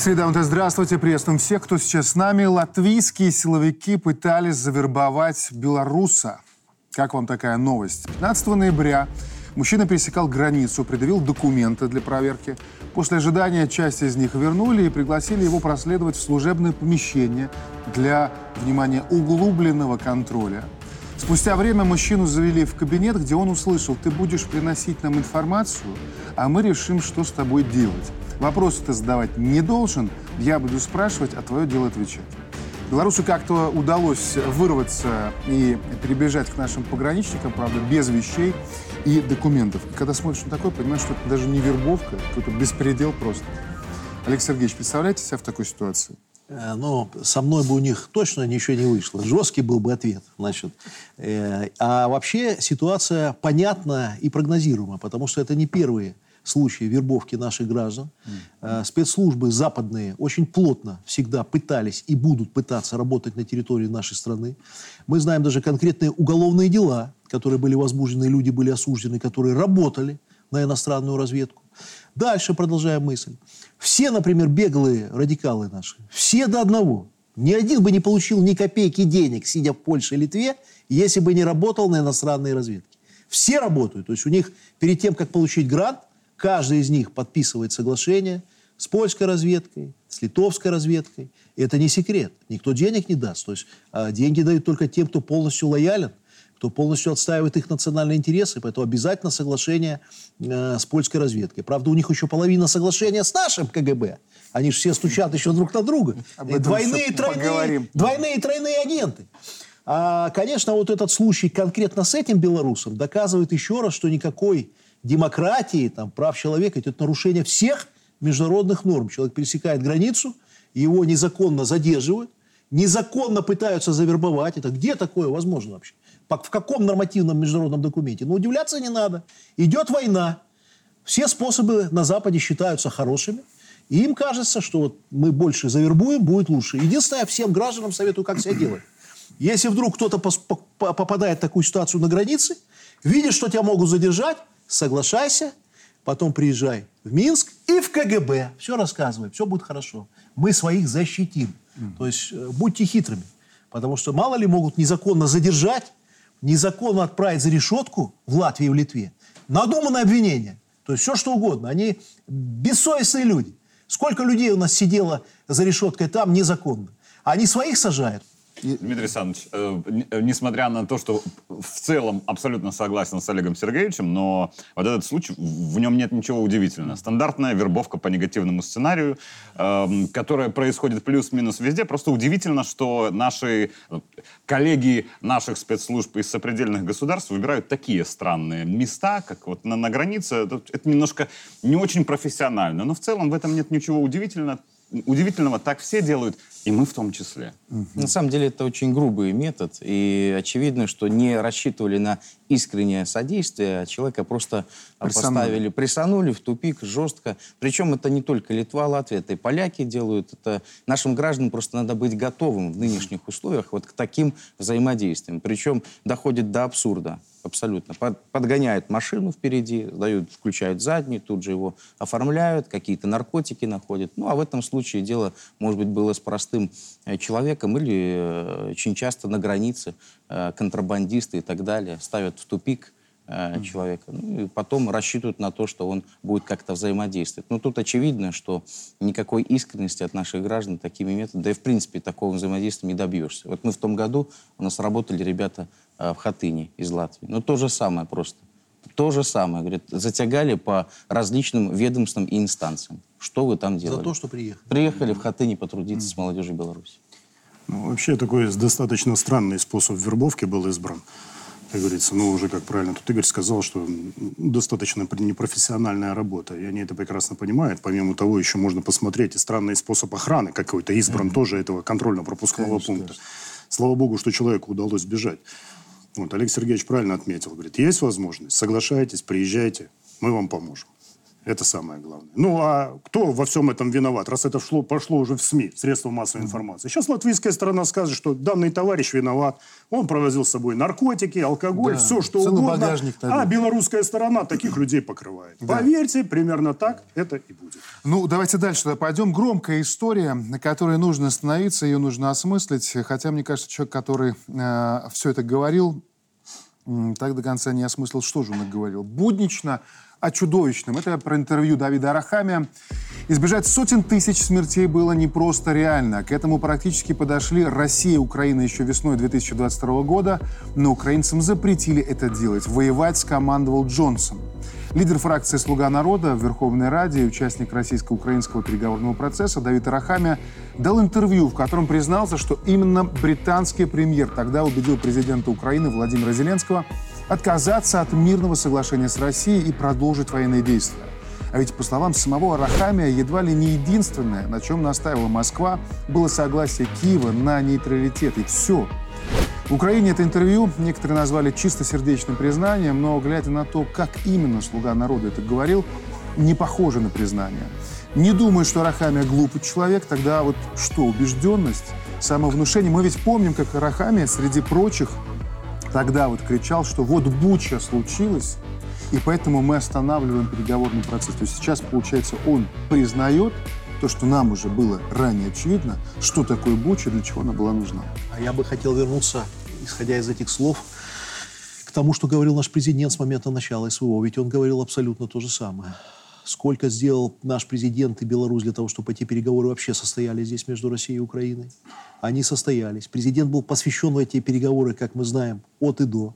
Среда, здравствуйте, приветствуем всех, кто сейчас с нами. Латвийские силовики пытались завербовать белоруса. Как вам такая новость? 15 ноября мужчина пересекал границу, предъявил документы для проверки. После ожидания часть из них вернули и пригласили его проследовать в служебное помещение для, внимания, углубленного контроля. Спустя время мужчину завели в кабинет, где он услышал, ты будешь приносить нам информацию, а мы решим, что с тобой делать. Вопросы ты задавать не должен, я буду спрашивать, а твое дело отвечать. Белорусу как-то удалось вырваться и перебежать к нашим пограничникам, правда, без вещей и документов. И когда смотришь на такое, понимаешь, что это даже не вербовка, какой-то беспредел просто. Олег Сергеевич, представляете себя в такой ситуации? Э, ну, со мной бы у них точно ничего не вышло. Жесткий был бы ответ. Значит. Э, а вообще ситуация понятна и прогнозируема, потому что это не первые случаи вербовки наших граждан. Mm. Спецслужбы западные очень плотно всегда пытались и будут пытаться работать на территории нашей страны. Мы знаем даже конкретные уголовные дела, которые были возбуждены, люди были осуждены, которые работали на иностранную разведку. Дальше продолжаем мысль. Все, например, беглые радикалы наши, все до одного, ни один бы не получил ни копейки денег, сидя в Польше и Литве, если бы не работал на иностранной разведке. Все работают. То есть у них перед тем, как получить грант, Каждый из них подписывает соглашение с польской разведкой, с литовской разведкой. И это не секрет. Никто денег не даст. То есть а, деньги дают только тем, кто полностью лоялен, кто полностью отстаивает их национальные интересы. Поэтому обязательно соглашение э, с польской разведкой. Правда, у них еще половина соглашения с нашим КГБ. Они же все стучат еще друг на друга. Двойные, тройные, двойные и тройные агенты. А, конечно, вот этот случай конкретно с этим белорусом доказывает еще раз, что никакой демократии, там, прав человека, это нарушение всех международных норм. Человек пересекает границу, его незаконно задерживают, незаконно пытаются завербовать. Это где такое возможно вообще? В каком нормативном международном документе? Но удивляться не надо. Идет война. Все способы на Западе считаются хорошими. И им кажется, что вот мы больше завербуем, будет лучше. Единственное, всем гражданам советую, как себя делать. Если вдруг кто-то попадает в такую ситуацию на границе, видит, что тебя могут задержать, соглашайся, потом приезжай в Минск и в КГБ. Все рассказывай, все будет хорошо. Мы своих защитим. Mm. То есть э, будьте хитрыми. Потому что мало ли могут незаконно задержать, незаконно отправить за решетку в Латвии и в Литве. Надуманное обвинение. То есть все что угодно. Они бессовестные люди. Сколько людей у нас сидело за решеткой там незаконно. Они своих сажают. Дмитрий Александрович, э, э, несмотря на то, что в целом абсолютно согласен с Олегом Сергеевичем, но вот этот случай, в нем нет ничего удивительного. Стандартная вербовка по негативному сценарию, э, которая происходит плюс-минус везде. Просто удивительно, что наши э, коллеги наших спецслужб из сопредельных государств выбирают такие странные места, как вот на, на границе. Это немножко не очень профессионально, но в целом в этом нет ничего удивительного. Удивительного так все делают. И мы в том числе. Угу. На самом деле это очень грубый метод, и очевидно, что не рассчитывали на искреннее содействие, а человека просто присанули. поставили, присанули в тупик жестко. Причем это не только Литва, Латвия, это и поляки делают. Это нашим гражданам просто надо быть готовым в нынешних условиях вот к таким взаимодействиям. Причем доходит до абсурда абсолютно. Под, подгоняют машину впереди, дают, включают задний, тут же его оформляют, какие-то наркотики находят. Ну, а в этом случае дело, может быть, было с простым э, человеком или э, очень часто на границе э, контрабандисты и так далее ставят в тупик mm-hmm. человека. Ну, и потом рассчитывают на то, что он будет как-то взаимодействовать. Но тут очевидно, что никакой искренности от наших граждан такими методами, да и в принципе такого взаимодействия не добьешься. Вот мы в том году, у нас работали ребята в Хатыни из Латвии. Ну, то же самое просто. То же самое. Говорит, затягали по различным ведомствам и инстанциям. Что вы там делали? За то, что приехали. Приехали в Хатыни потрудиться mm. с молодежью Беларуси. Ну, вообще такой достаточно странный способ вербовки был избран. Как говорится, ну уже как правильно тут Игорь сказал, что достаточно непрофессиональная работа. И они это прекрасно понимают. Помимо того, еще можно посмотреть и странный способ охраны какой-то избран mm-hmm. тоже этого контрольно-пропускного пункта. Конечно. Слава богу, что человеку удалось сбежать. Вот Олег Сергеевич правильно отметил. Говорит, есть возможность, соглашайтесь, приезжайте, мы вам поможем. Это самое главное. Ну, а кто во всем этом виноват, раз это шло, пошло уже в СМИ, в средства массовой информации? Сейчас латвийская сторона скажет, что данный товарищ виноват, он провозил с собой наркотики, алкоголь, Да, все что угодно. А белорусская сторона таких людей покрывает. Поверьте, примерно так это и будет. Ну, давайте дальше тогда пойдем. Громкая история, на которой нужно остановиться, ее нужно осмыслить. Хотя, мне кажется, человек, который э, все это говорил, так до конца не осмыслил, что же он говорил. Буднично о чудовищном. Это про интервью Давида Арахамия. Избежать сотен тысяч смертей было не просто реально. К этому практически подошли Россия и Украина еще весной 2022 года, но украинцам запретили это делать. Воевать скомандовал Джонсон. Лидер фракции «Слуга народа» в Верховной Раде и участник российско-украинского переговорного процесса Давид Арахамия дал интервью, в котором признался, что именно британский премьер тогда убедил президента Украины Владимира Зеленского отказаться от мирного соглашения с Россией и продолжить военные действия. А ведь, по словам самого Арахамия, едва ли не единственное, на чем настаивала Москва, было согласие Киева на нейтралитет. И все. В Украине это интервью некоторые назвали чистосердечным признанием, но, глядя на то, как именно «Слуга народа» это говорил, не похоже на признание. Не думаю, что Арахамия глупый человек, тогда вот что, убежденность, самовнушение. Мы ведь помним, как Арахамия среди прочих тогда вот кричал, что вот Буча случилась, и поэтому мы останавливаем переговорный процесс. То есть сейчас, получается, он признает то, что нам уже было ранее очевидно, что такое Буча, для чего она была нужна. А я бы хотел вернуться, исходя из этих слов, к тому, что говорил наш президент с момента начала СВО. Ведь он говорил абсолютно то же самое. Сколько сделал наш президент и Беларусь для того, чтобы эти переговоры вообще состоялись здесь между Россией и Украиной? Они состоялись. Президент был посвящен в эти переговоры, как мы знаем, от и до.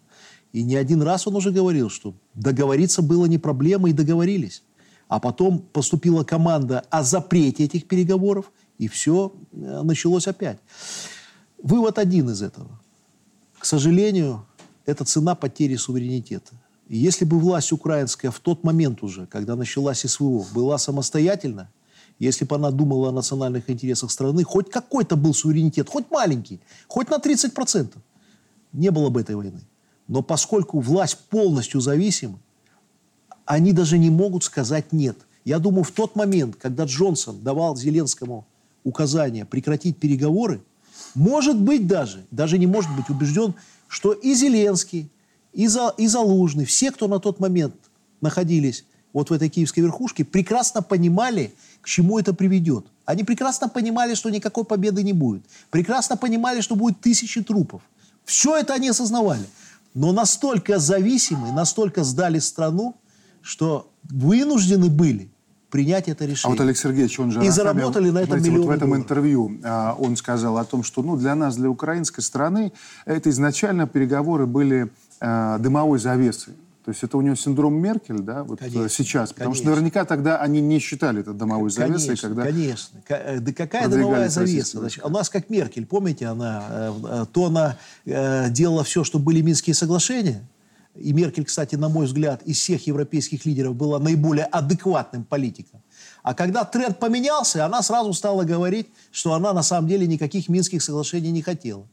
И не один раз он уже говорил, что договориться было не проблема, и договорились. А потом поступила команда о запрете этих переговоров, и все э, началось опять. Вывод один из этого. К сожалению, это цена потери суверенитета. Если бы власть украинская в тот момент уже, когда началась СВО, была самостоятельна, если бы она думала о национальных интересах страны, хоть какой-то был суверенитет, хоть маленький, хоть на 30%, не было бы этой войны. Но поскольку власть полностью зависима, они даже не могут сказать «нет». Я думаю, в тот момент, когда Джонсон давал Зеленскому указание прекратить переговоры, может быть даже, даже не может быть убежден, что и Зеленский, и, За, и Залужный, все, кто на тот момент находились вот в этой киевской верхушке, прекрасно понимали, к чему это приведет. Они прекрасно понимали, что никакой победы не будет. Прекрасно понимали, что будет тысячи трупов. Все это они осознавали. Но настолько зависимы, настолько сдали страну, что вынуждены были принять это А решение. вот Олег Сергеевич, он же... И заработали на этом знаете, вот в этом долларов. интервью а, он сказал о том, что ну, для нас, для украинской страны, это изначально переговоры были а, дымовой завесой. То есть это у него синдром Меркель, да, вот Конечно, э, сейчас. Потому что конечно. наверняка тогда они не считали это дымовой завесой, Конечно, когда... конечно. Э, Да какая дымовая завеса? Значит, у нас как Меркель, помните, она, э, э, то она э, делала все, чтобы были Минские соглашения, и Меркель, кстати, на мой взгляд, из всех европейских лидеров была наиболее адекватным политиком. А когда тренд поменялся, она сразу стала говорить, что она на самом деле никаких Минских соглашений не хотела.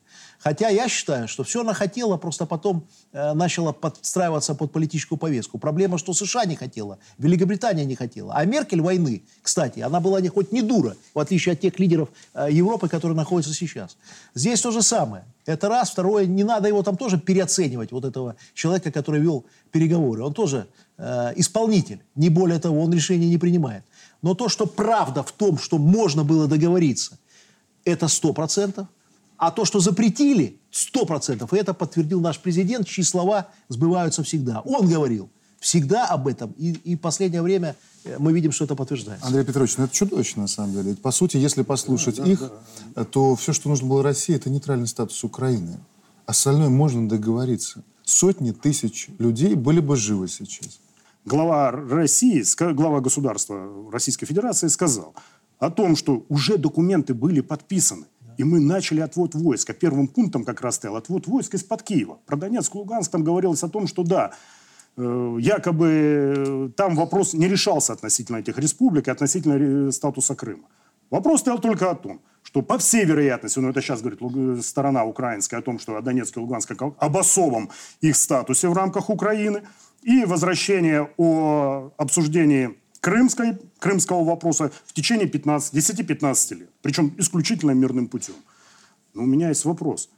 Хотя я считаю, что все она хотела, просто потом э, начала подстраиваться под политическую повестку. Проблема, что США не хотела, Великобритания не хотела. А Меркель войны, кстати, она была не, хоть не дура, в отличие от тех лидеров э, Европы, которые находятся сейчас. Здесь то же самое. Это раз. Второе, не надо его там тоже переоценивать, вот этого человека, который вел переговоры. Он тоже э, исполнитель. Не более того, он решения не принимает. Но то, что правда в том, что можно было договориться, это сто процентов. А то, что запретили, сто процентов. И это подтвердил наш президент, чьи слова сбываются всегда. Он говорил всегда об этом. И, и в последнее время э, мы видим, что это подтверждается. Андрей Петрович, ну это чудовищно на самом деле. Ведь, По сути, если послушать их, то все, что нужно было России, это нейтральный статус Украины. Остальное можно договориться. Сотни тысяч людей были бы живы сейчас. глава России, глава государства Российской Федерации сказал о том, что уже документы были подписаны. И мы начали отвод войск. А первым пунктом как раз стоял отвод войск из-под Киева. Про Донецк, Луганск там говорилось о том, что да, э, якобы э, там вопрос не решался относительно этих республик и относительно э, статуса Крыма. Вопрос стоял только о том, что по всей вероятности, ну это сейчас говорит сторона украинская о том, что о Донецке и Луганске как об особом их статусе в рамках Украины, и возвращение о обсуждении крымской, крымского вопроса в течение 15, 10-15 лет. Причем исключительно мирным путем. Но у меня есть вопрос.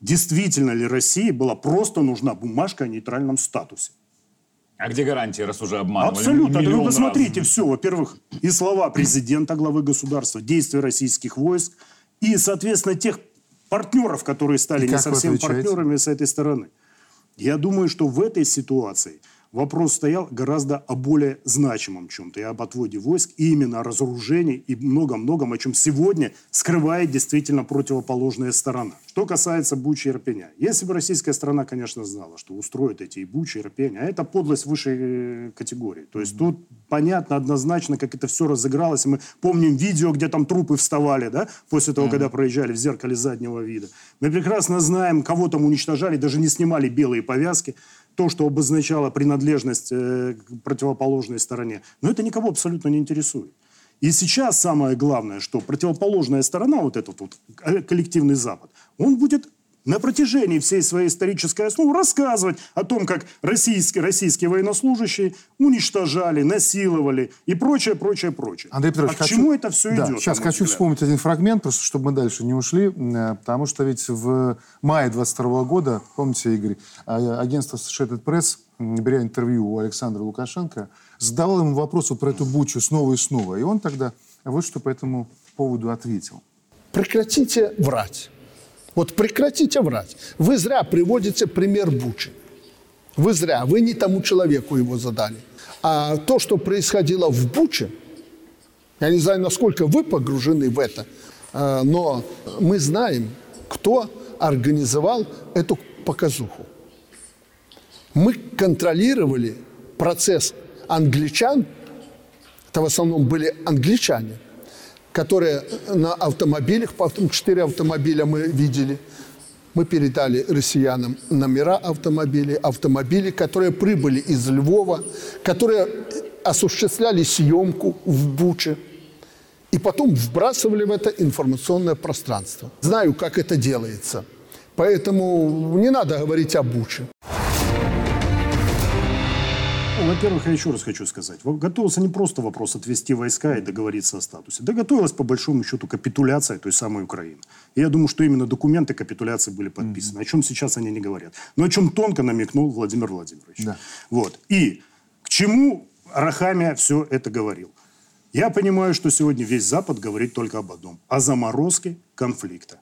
Действительно ли России была просто нужна бумажка о нейтральном статусе? А где гарантии, раз уже обманывали? Абсолютно. Да вы посмотрите раз? все. Во-первых, и слова президента, главы государства, действия российских войск, и, соответственно, тех партнеров, которые стали И не совсем партнерами с этой стороны. Я думаю, что в этой ситуации вопрос стоял гораздо о более значимом чем-то, и об отводе войск, и именно о разоружении, и многом-многом, о чем сегодня скрывает действительно противоположная сторона. Что касается Бучи и Ирпеня. Если бы российская страна, конечно, знала, что устроит эти и Бучи, и Ирпень, а это подлость высшей э, категории. То есть тут понятно однозначно, как это все разыгралось. Мы помним видео, где там трупы вставали, да, после того, когда проезжали в зеркале заднего вида. Мы прекрасно знаем, кого там уничтожали, даже не снимали белые повязки то, что обозначало принадлежность э, к противоположной стороне. Но это никого абсолютно не интересует. И сейчас самое главное, что противоположная сторона, вот этот вот э, коллективный Запад, он будет на протяжении всей своей исторической основы рассказывать о том, как российские, российские военнослужащие уничтожали, насиловали и прочее, прочее, прочее. Андрей Петрович, а к хочу- чему это все да, идет? Сейчас хочу взгляд? вспомнить один фрагмент, просто чтобы мы дальше не ушли, потому что ведь в мае 22 года, помните, Игорь, а- агентство Associated Press, беря интервью у Александра Лукашенко, задавал ему вопрос вот про эту бучу снова и снова. И он тогда вот что по этому поводу ответил. Прекратите врать. Вот прекратите врать. Вы зря приводите пример Бучи. Вы зря. Вы не тому человеку его задали. А то, что происходило в Буче, я не знаю, насколько вы погружены в это, э, но мы знаем, кто организовал эту показуху. Мы контролировали процесс англичан, это в основном были англичане, которые на автомобилях, потом четыре автомобиля мы видели, мы передали россиянам номера автомобилей, автомобили, которые прибыли из Львова, которые осуществляли съемку в Буче и потом вбрасывали в это информационное пространство. Знаю, как это делается. Поэтому не надо говорить о Буче. Во-первых, я еще раз хочу сказать. Готовился не просто вопрос отвести войска и договориться о статусе. Да готовилась, по большому счету, капитуляция той самой Украины. И я думаю, что именно документы капитуляции были подписаны. О чем сейчас они не говорят. Но о чем тонко намекнул Владимир Владимирович. Да. Вот. И к чему Рахамия все это говорил? Я понимаю, что сегодня весь Запад говорит только об одном. О заморозке конфликта.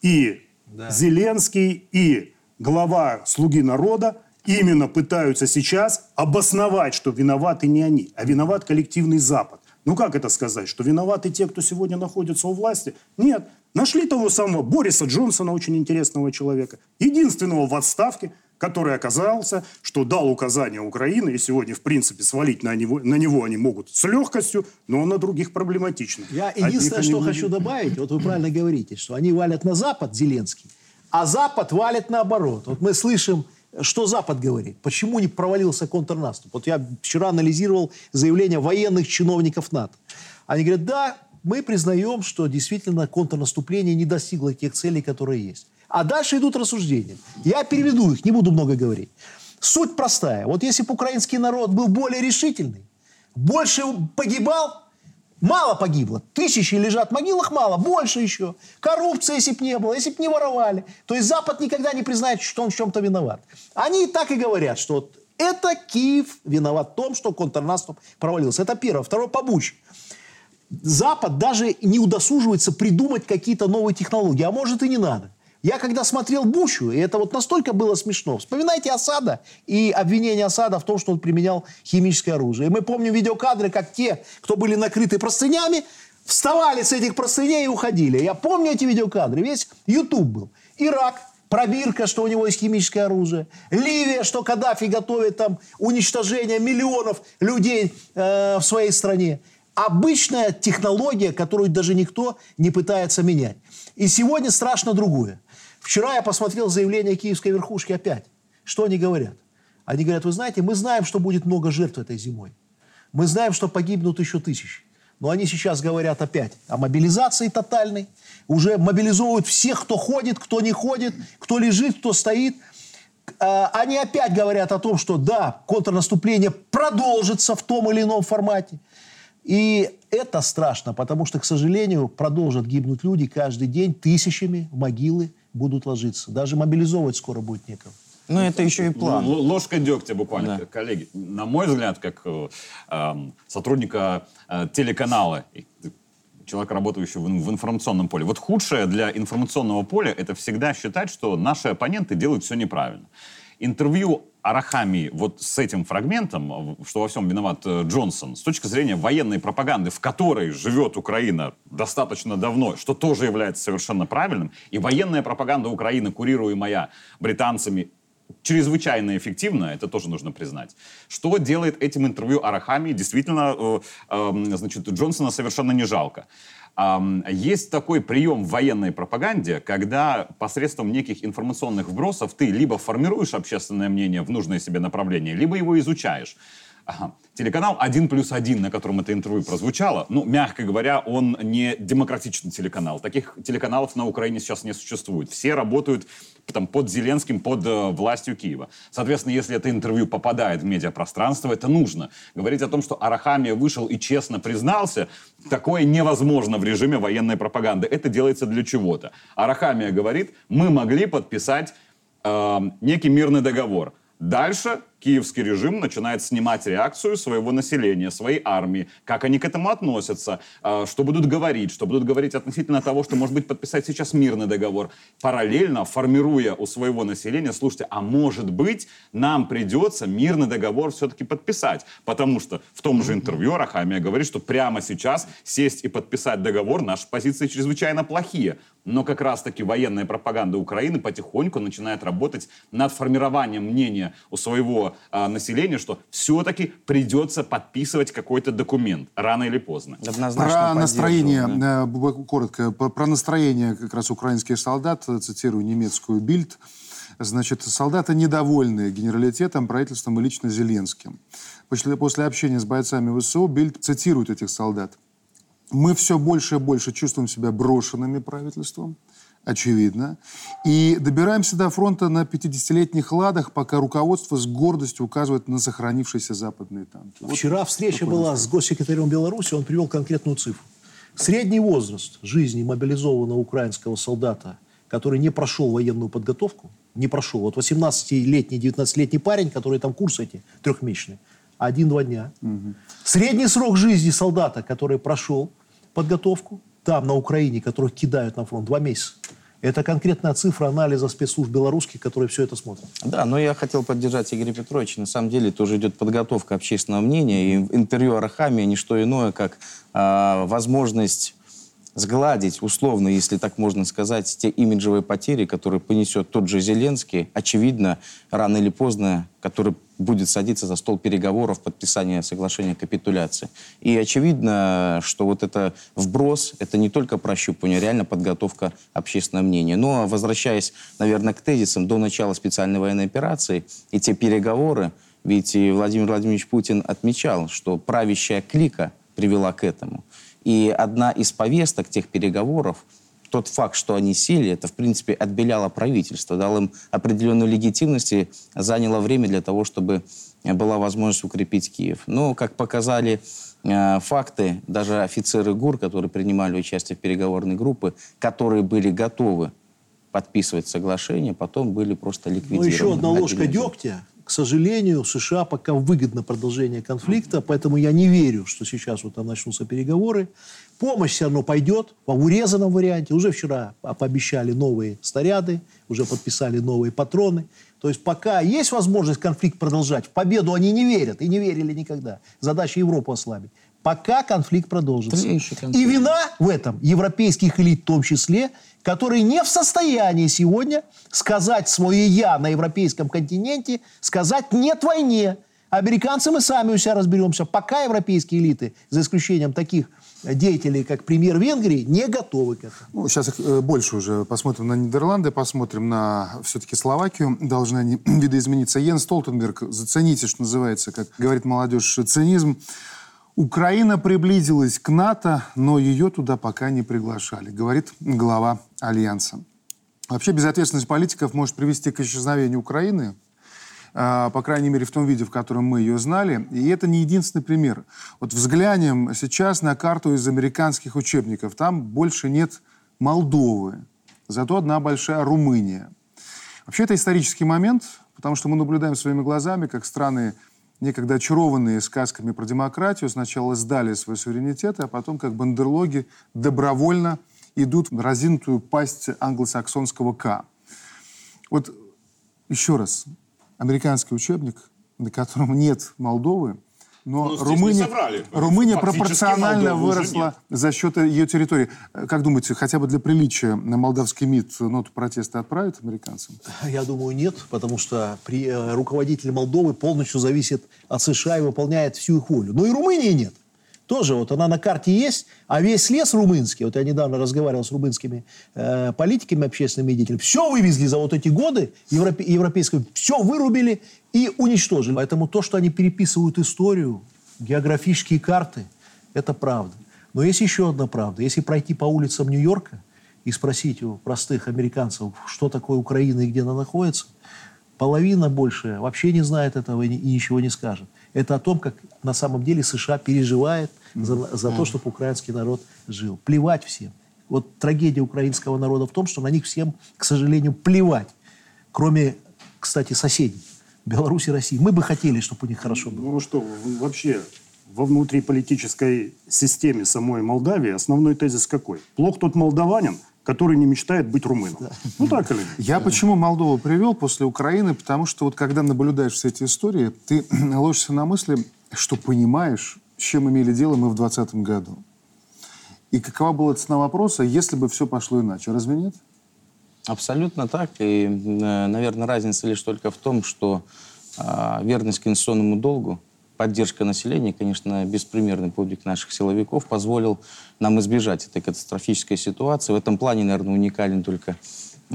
И Зеленский, и глава «Слуги народа» именно пытаются сейчас обосновать, что виноваты не они, а виноват коллективный Запад. Ну как это сказать? Что виноваты те, кто сегодня находится у власти? Нет. Нашли того самого Бориса Джонсона, очень интересного человека, единственного в отставке, который оказался, что дал указания Украины, и сегодня, в принципе, свалить на него, на него они могут с легкостью, но на других проблематично. Я единственное, что хочу добавить, вот вы правильно говорите, что они валят на Запад, Зеленский, а Запад валит наоборот. Вот мы слышим, что Запад говорит, почему не провалился контрнаступ. Вот я вчера анализировал заявления военных чиновников НАТО. Они говорят, да, мы признаем, что действительно контрнаступление не достигло тех целей, которые есть. А дальше идут рассуждения. Я переведу их, не буду много говорить. Суть простая. Вот если бы украинский народ был более решительный, больше погибал, мало погибло. Тысячи лежат в могилах, мало, больше еще. Коррупции, если бы не было, если бы не воровали. То есть Запад никогда не признает, что он в чем-то виноват. Они и так и говорят, что вот это Киев виноват в том, что контрнаступ провалился. Это первое. Второе, побуче. Запад даже не удосуживается придумать какие-то новые технологии, а может и не надо. Я когда смотрел Бучу, и это вот настолько было смешно. Вспоминайте Асада и обвинение Асада в том, что он применял химическое оружие. И мы помним видеокадры, как те, кто были накрыты простынями, вставали с этих простыней и уходили. Я помню эти видеокадры. Весь YouTube был. Ирак, пробирка, что у него есть химическое оружие. Ливия, что Каддафи готовит там уничтожение миллионов людей э, в своей стране. Обычная технология, которую даже никто не пытается менять. И сегодня страшно другое. Вчера я посмотрел заявление киевской верхушки опять. Что они говорят? Они говорят, вы знаете, мы знаем, что будет много жертв этой зимой. Мы знаем, что погибнут еще тысячи. Но они сейчас говорят опять о мобилизации тотальной. Уже мобилизовывают всех, кто ходит, кто не ходит, кто лежит, кто стоит. Э, Они опять говорят о том, что да, контрнаступление продолжится в том или ином формате. И это страшно, потому что, к сожалению, продолжат гибнуть люди каждый день, тысячами в могилы будут ложиться. Даже мобилизовывать скоро будет некого. Ну, это еще и план. Л- Ложка дегтя буквально, Да. коллеги. На мой взгляд, как э, эм, сотрудника э, телеканала, и человека, работающего в, в информационном поле, вот худшее для информационного поля это всегда считать, что наши оппоненты делают все неправильно. Интервью Арахами вот с этим фрагментом, э, что во всем виноват э, Джонсон, с точки зрения военной пропаганды, в которой живет Украина достаточно давно, что тоже является совершенно правильным, и военная пропаганда Украины, курируемая британцами, чрезвычайно эффективно, это тоже нужно признать. Что делает этим интервью Арахами? Действительно, э, эм, значит, Джонсона совершенно не жалко. Есть такой прием в военной пропаганде, когда посредством неких информационных вбросов ты либо формируешь общественное мнение в нужное себе направление, либо его изучаешь. Ага. Телеканал «Один плюс один», на котором это интервью прозвучало, ну, мягко говоря, он не демократичный телеканал. Таких телеканалов на Украине сейчас не существует. Все работают там, под Зеленским, под э, властью Киева. Соответственно, если это интервью попадает в медиапространство, это нужно. Говорить о том, что Арахамия вышел и честно признался, такое невозможно в режиме военной пропаганды. Это делается для чего-то. Арахамия говорит, мы могли подписать э, некий мирный договор. Дальше киевский режим начинает снимать реакцию своего населения, своей армии, как они к этому относятся, э, что будут говорить, что будут говорить относительно того, что, может быть, подписать сейчас мирный договор, параллельно формируя у своего населения, слушайте, а может быть, нам придется мирный договор все-таки подписать, потому что в том же интервью Рахамия говорит, что прямо сейчас сесть и подписать договор, наши позиции чрезвычайно плохие. Но как раз-таки военная пропаганда Украины потихоньку начинает работать над формированием мнения у своего а, населения, что все-таки придется подписывать какой-то документ рано или поздно. Однозначно Про настроение, да. э, коротко, про, настроение как раз украинских солдат, цитирую немецкую Бильд. Значит, солдаты недовольны генералитетом, правительством и лично Зеленским. После, после общения с бойцами ВСУ Бильд цитирует этих солдат. Мы все больше и больше чувствуем себя брошенными правительством, очевидно. И добираемся до фронта на 50-летних ладах, пока руководство с гордостью указывает на сохранившиеся западные танки. Вот Вчера встреча была с госсекретарем Беларуси, он привел конкретную цифру. Средний возраст жизни мобилизованного украинского солдата, который не прошел военную подготовку, не прошел, вот 18-летний, 19-летний парень, который там курс эти трехмесячные, один-два дня. Средний срок жизни солдата, который прошел подготовку, там, на Украине, которых кидают на фронт, два месяца. Это конкретная цифра анализа спецслужб белорусских, которые все это смотрят. Да, но я хотел поддержать Игоря Петровича. На самом деле тоже идет подготовка общественного мнения. И интервью Арахами не что иное, как а, возможность сгладить, условно, если так можно сказать, те имиджевые потери, которые понесет тот же Зеленский, очевидно, рано или поздно, который будет садиться за стол переговоров, подписания соглашения капитуляции. И очевидно, что вот это вброс, это не только прощупывание, а реально подготовка общественного мнения. Но возвращаясь, наверное, к тезисам до начала специальной военной операции и те переговоры, ведь и Владимир Владимирович Путин отмечал, что правящая клика привела к этому. И одна из повесток тех переговоров, тот факт, что они сели, это, в принципе, отбеляло правительство, дало им определенную легитимность и заняло время для того, чтобы э, была возможность укрепить Киев. Но, как показали э, факты, даже офицеры ГУР, которые принимали участие в переговорной группе, которые были готовы подписывать соглашение, потом были просто Но ликвидированы. Ну, еще одна ложка дегтя. К сожалению, США пока выгодно продолжение конфликта, поэтому я не верю, что сейчас вот там начнутся переговоры. Помощь все равно пойдет в урезанном варианте. Уже вчера по- пообещали новые снаряды, уже подписали новые патроны. То есть пока есть возможность конфликт продолжать, в победу они не верят и не верили никогда. Задача Европу ослабить. Пока конфликт продолжится. Конфликт. И вина в этом европейских элит в том числе, которые не в состоянии сегодня сказать свое «я» на европейском континенте, сказать «нет войне». Американцы мы сами у себя разберемся. Пока европейские элиты, за исключением таких деятелей, как премьер Венгрии, не готовы к этому. Ну, сейчас их э, больше уже. Посмотрим на Нидерланды, посмотрим на все-таки Словакию. Должны они видоизмениться. Йен Столтенберг, зацените, что называется, как говорит молодежь, цинизм. Украина приблизилась к НАТО, но ее туда пока не приглашали, говорит глава Альянса. Вообще безответственность политиков может привести к исчезновению Украины. а, по крайней мере, в том виде, в котором мы ее знали. И это не единственный пример. Вот взглянем сейчас на карту из американских учебников. Там больше нет Молдовы, зато одна большая Румыния. Вообще, это исторический момент, потому что мы наблюдаем своими глазами, как страны, некогда очарованные сказками про демократию, сначала сдали свой суверенитет, а потом, как бандерлоги, добровольно идут в разинутую пасть англосаксонского «К». Вот еще раз, американский учебник, на котором нет Молдовы, но Ну, Румыния. Румыния Фактически пропорционально Молдовы выросла за счет ее территории. Э, Как думаете, хотя бы для приличия на молдавский МИД ноту протеста отправят американцам? Я думаю, нет, потому что при, э, руководитель Молдовы полностью зависит от США и выполняет всю их волю. Но и Румынии нет. Тоже вот она на карте есть, а весь лес румынский, вот я недавно разговаривал с румынскими э, политиками, общественными деятелями, все вывезли за вот эти годы европе, европейского, все вырубили и уничтожили. Поэтому то, что они переписывают историю, географические карты, это правда. Но есть еще одна правда. Если пройти по улицам Нью-Йорка и спросить у простых американцев, что такое Украина и где она находится, половина больше вообще не знает этого и, ни- и ничего не скажет. Это о том, как на самом деле США переживает за, за то, чтобы украинский народ жил. Плевать всем. Вот трагедия украинского народа в том, что на них всем, к сожалению, плевать. Кроме, кстати, соседей. Беларусь и России. Мы бы хотели, чтобы у них хорошо было. Ну что, вообще во внутриполитической системе самой Молдавии основной тезис какой? Плох тот молдаванин, который не мечтает быть румыном. Ну так или нет? Я почему Молдову привел после Украины? Потому что вот когда наблюдаешь все эти истории, ты ложишься на мысли, что понимаешь, с чем имели дело мы в 2020 году. И какова была цена вопроса, если бы все пошло иначе? Разве нет? Абсолютно так. И, э, наверное, разница лишь только в том, что а, верность конституционному долгу, поддержка населения, конечно, беспримерный подвиг наших силовиков позволил нам избежать этой катастрофической ситуации. В этом плане, наверное, уникален только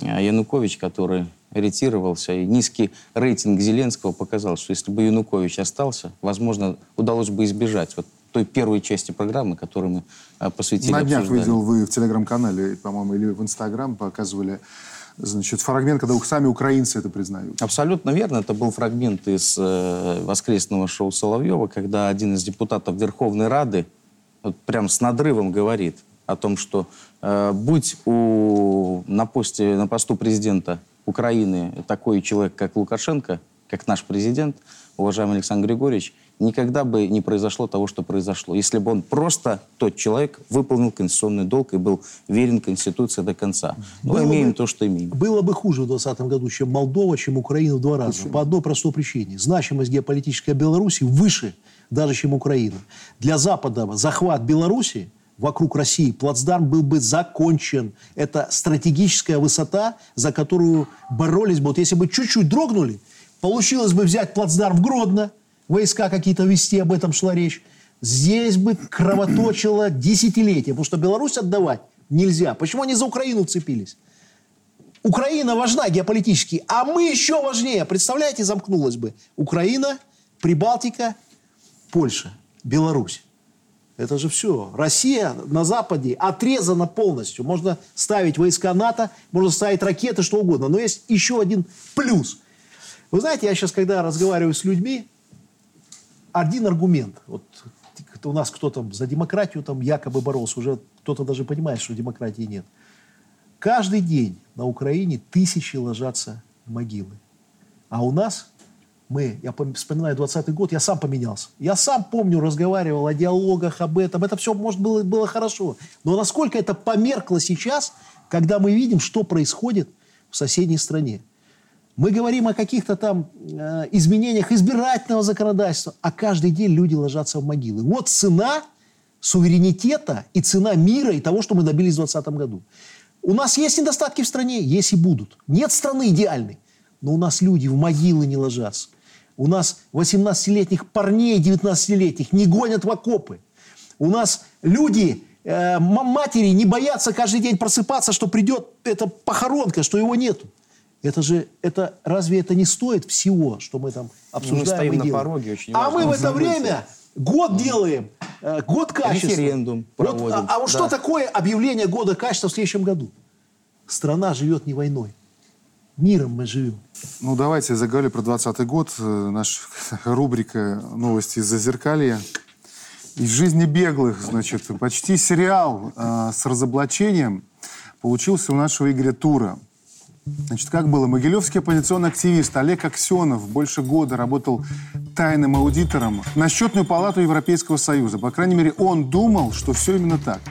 э, Янукович, который ретировался. И низкий рейтинг Зеленского показал, что если бы Янукович остался, возможно, удалось бы избежать вот той первой части программы, которую мы э, посвятили На днях обсуждению. видел вы в телеграм-канале, по-моему, или в Инстаграм показывали значит, фрагмент, когда сами украинцы это признают. Абсолютно верно. Это был фрагмент из э, воскресного шоу Соловьева, когда один из депутатов Верховной Рады вот прям с надрывом говорит о том, что э, будь у, на, посте, на посту президента Украины такой человек, как Лукашенко, как наш президент, уважаемый Александр Григорьевич, никогда бы не произошло того, что произошло. Если бы он просто, тот человек, выполнил конституционный долг и был верен Конституции до конца. Но Было имеем бы- то, что имеем. Было бы хуже в 2020 году, чем Молдова, чем Украина в два раза. По одной простой причине. Значимость геополитической Беларуси выше даже, чем Украина. Для Запада захват Беларуси вокруг России, плацдарм был бы закончен. Это стратегическая высота, за которую боролись бы. Вот если бы чуть-чуть дрогнули, получилось бы взять плацдарм в Гродно, войска какие-то вести, об этом шла речь. Здесь бы кровоточило десятилетия, потому что Беларусь отдавать нельзя. Почему они за Украину цепились? Украина важна геополитически, а мы еще важнее. Представляете, замкнулась бы Украина, Прибалтика, Польша, Беларусь. Это же все. Россия на Западе отрезана полностью. Можно ставить войска НАТО, можно ставить ракеты, что угодно. Но есть еще один плюс. Вы знаете, я сейчас, когда разговариваю с людьми, один аргумент. Вот у нас кто-то за демократию там якобы боролся, уже кто-то даже понимает, что демократии нет. Каждый день на Украине тысячи ложатся в могилы. А у нас, мы, я пом- вспоминаю 20 год, я сам поменялся. Я сам помню, разговаривал о диалогах, об этом. Это все, может, было, было хорошо. Но насколько это померкло сейчас, когда мы видим, что происходит в соседней стране. Мы говорим о каких-то там э, изменениях избирательного законодательства, а каждый день люди ложатся в могилы. Вот цена суверенитета и цена мира и того, что мы добились в 2020 году. У нас есть недостатки в стране, есть и будут. Нет страны идеальной, но у нас люди в могилы не ложатся. У нас 18-летних парней, 19-летних не гонят в окопы. У нас люди, э, матери не боятся каждый день просыпаться, что придет эта похоронка, что его нету. Это же, это, разве это не стоит всего, что мы там обсуждаем стоим и на делаем? пороге очень А мы в это время год делаем, э, год качества. Референдум Вот, проводим, а, а вот да. что такое объявление года качества в следующем году? Страна живет не войной. Миром мы живем. Ну, давайте заговорили про 20 год. Э, наша рубрика «Новости из Зазеркалья». Из жизни беглых, значит, почти сериал э, с разоблачением получился у нашего Игоря Тура. Значит, как было? Могилевский оппозиционный активист Олег Аксенов больше года работал тайным аудитором на счетную палату Европейского Союза. По крайней мере, он думал, что все именно так.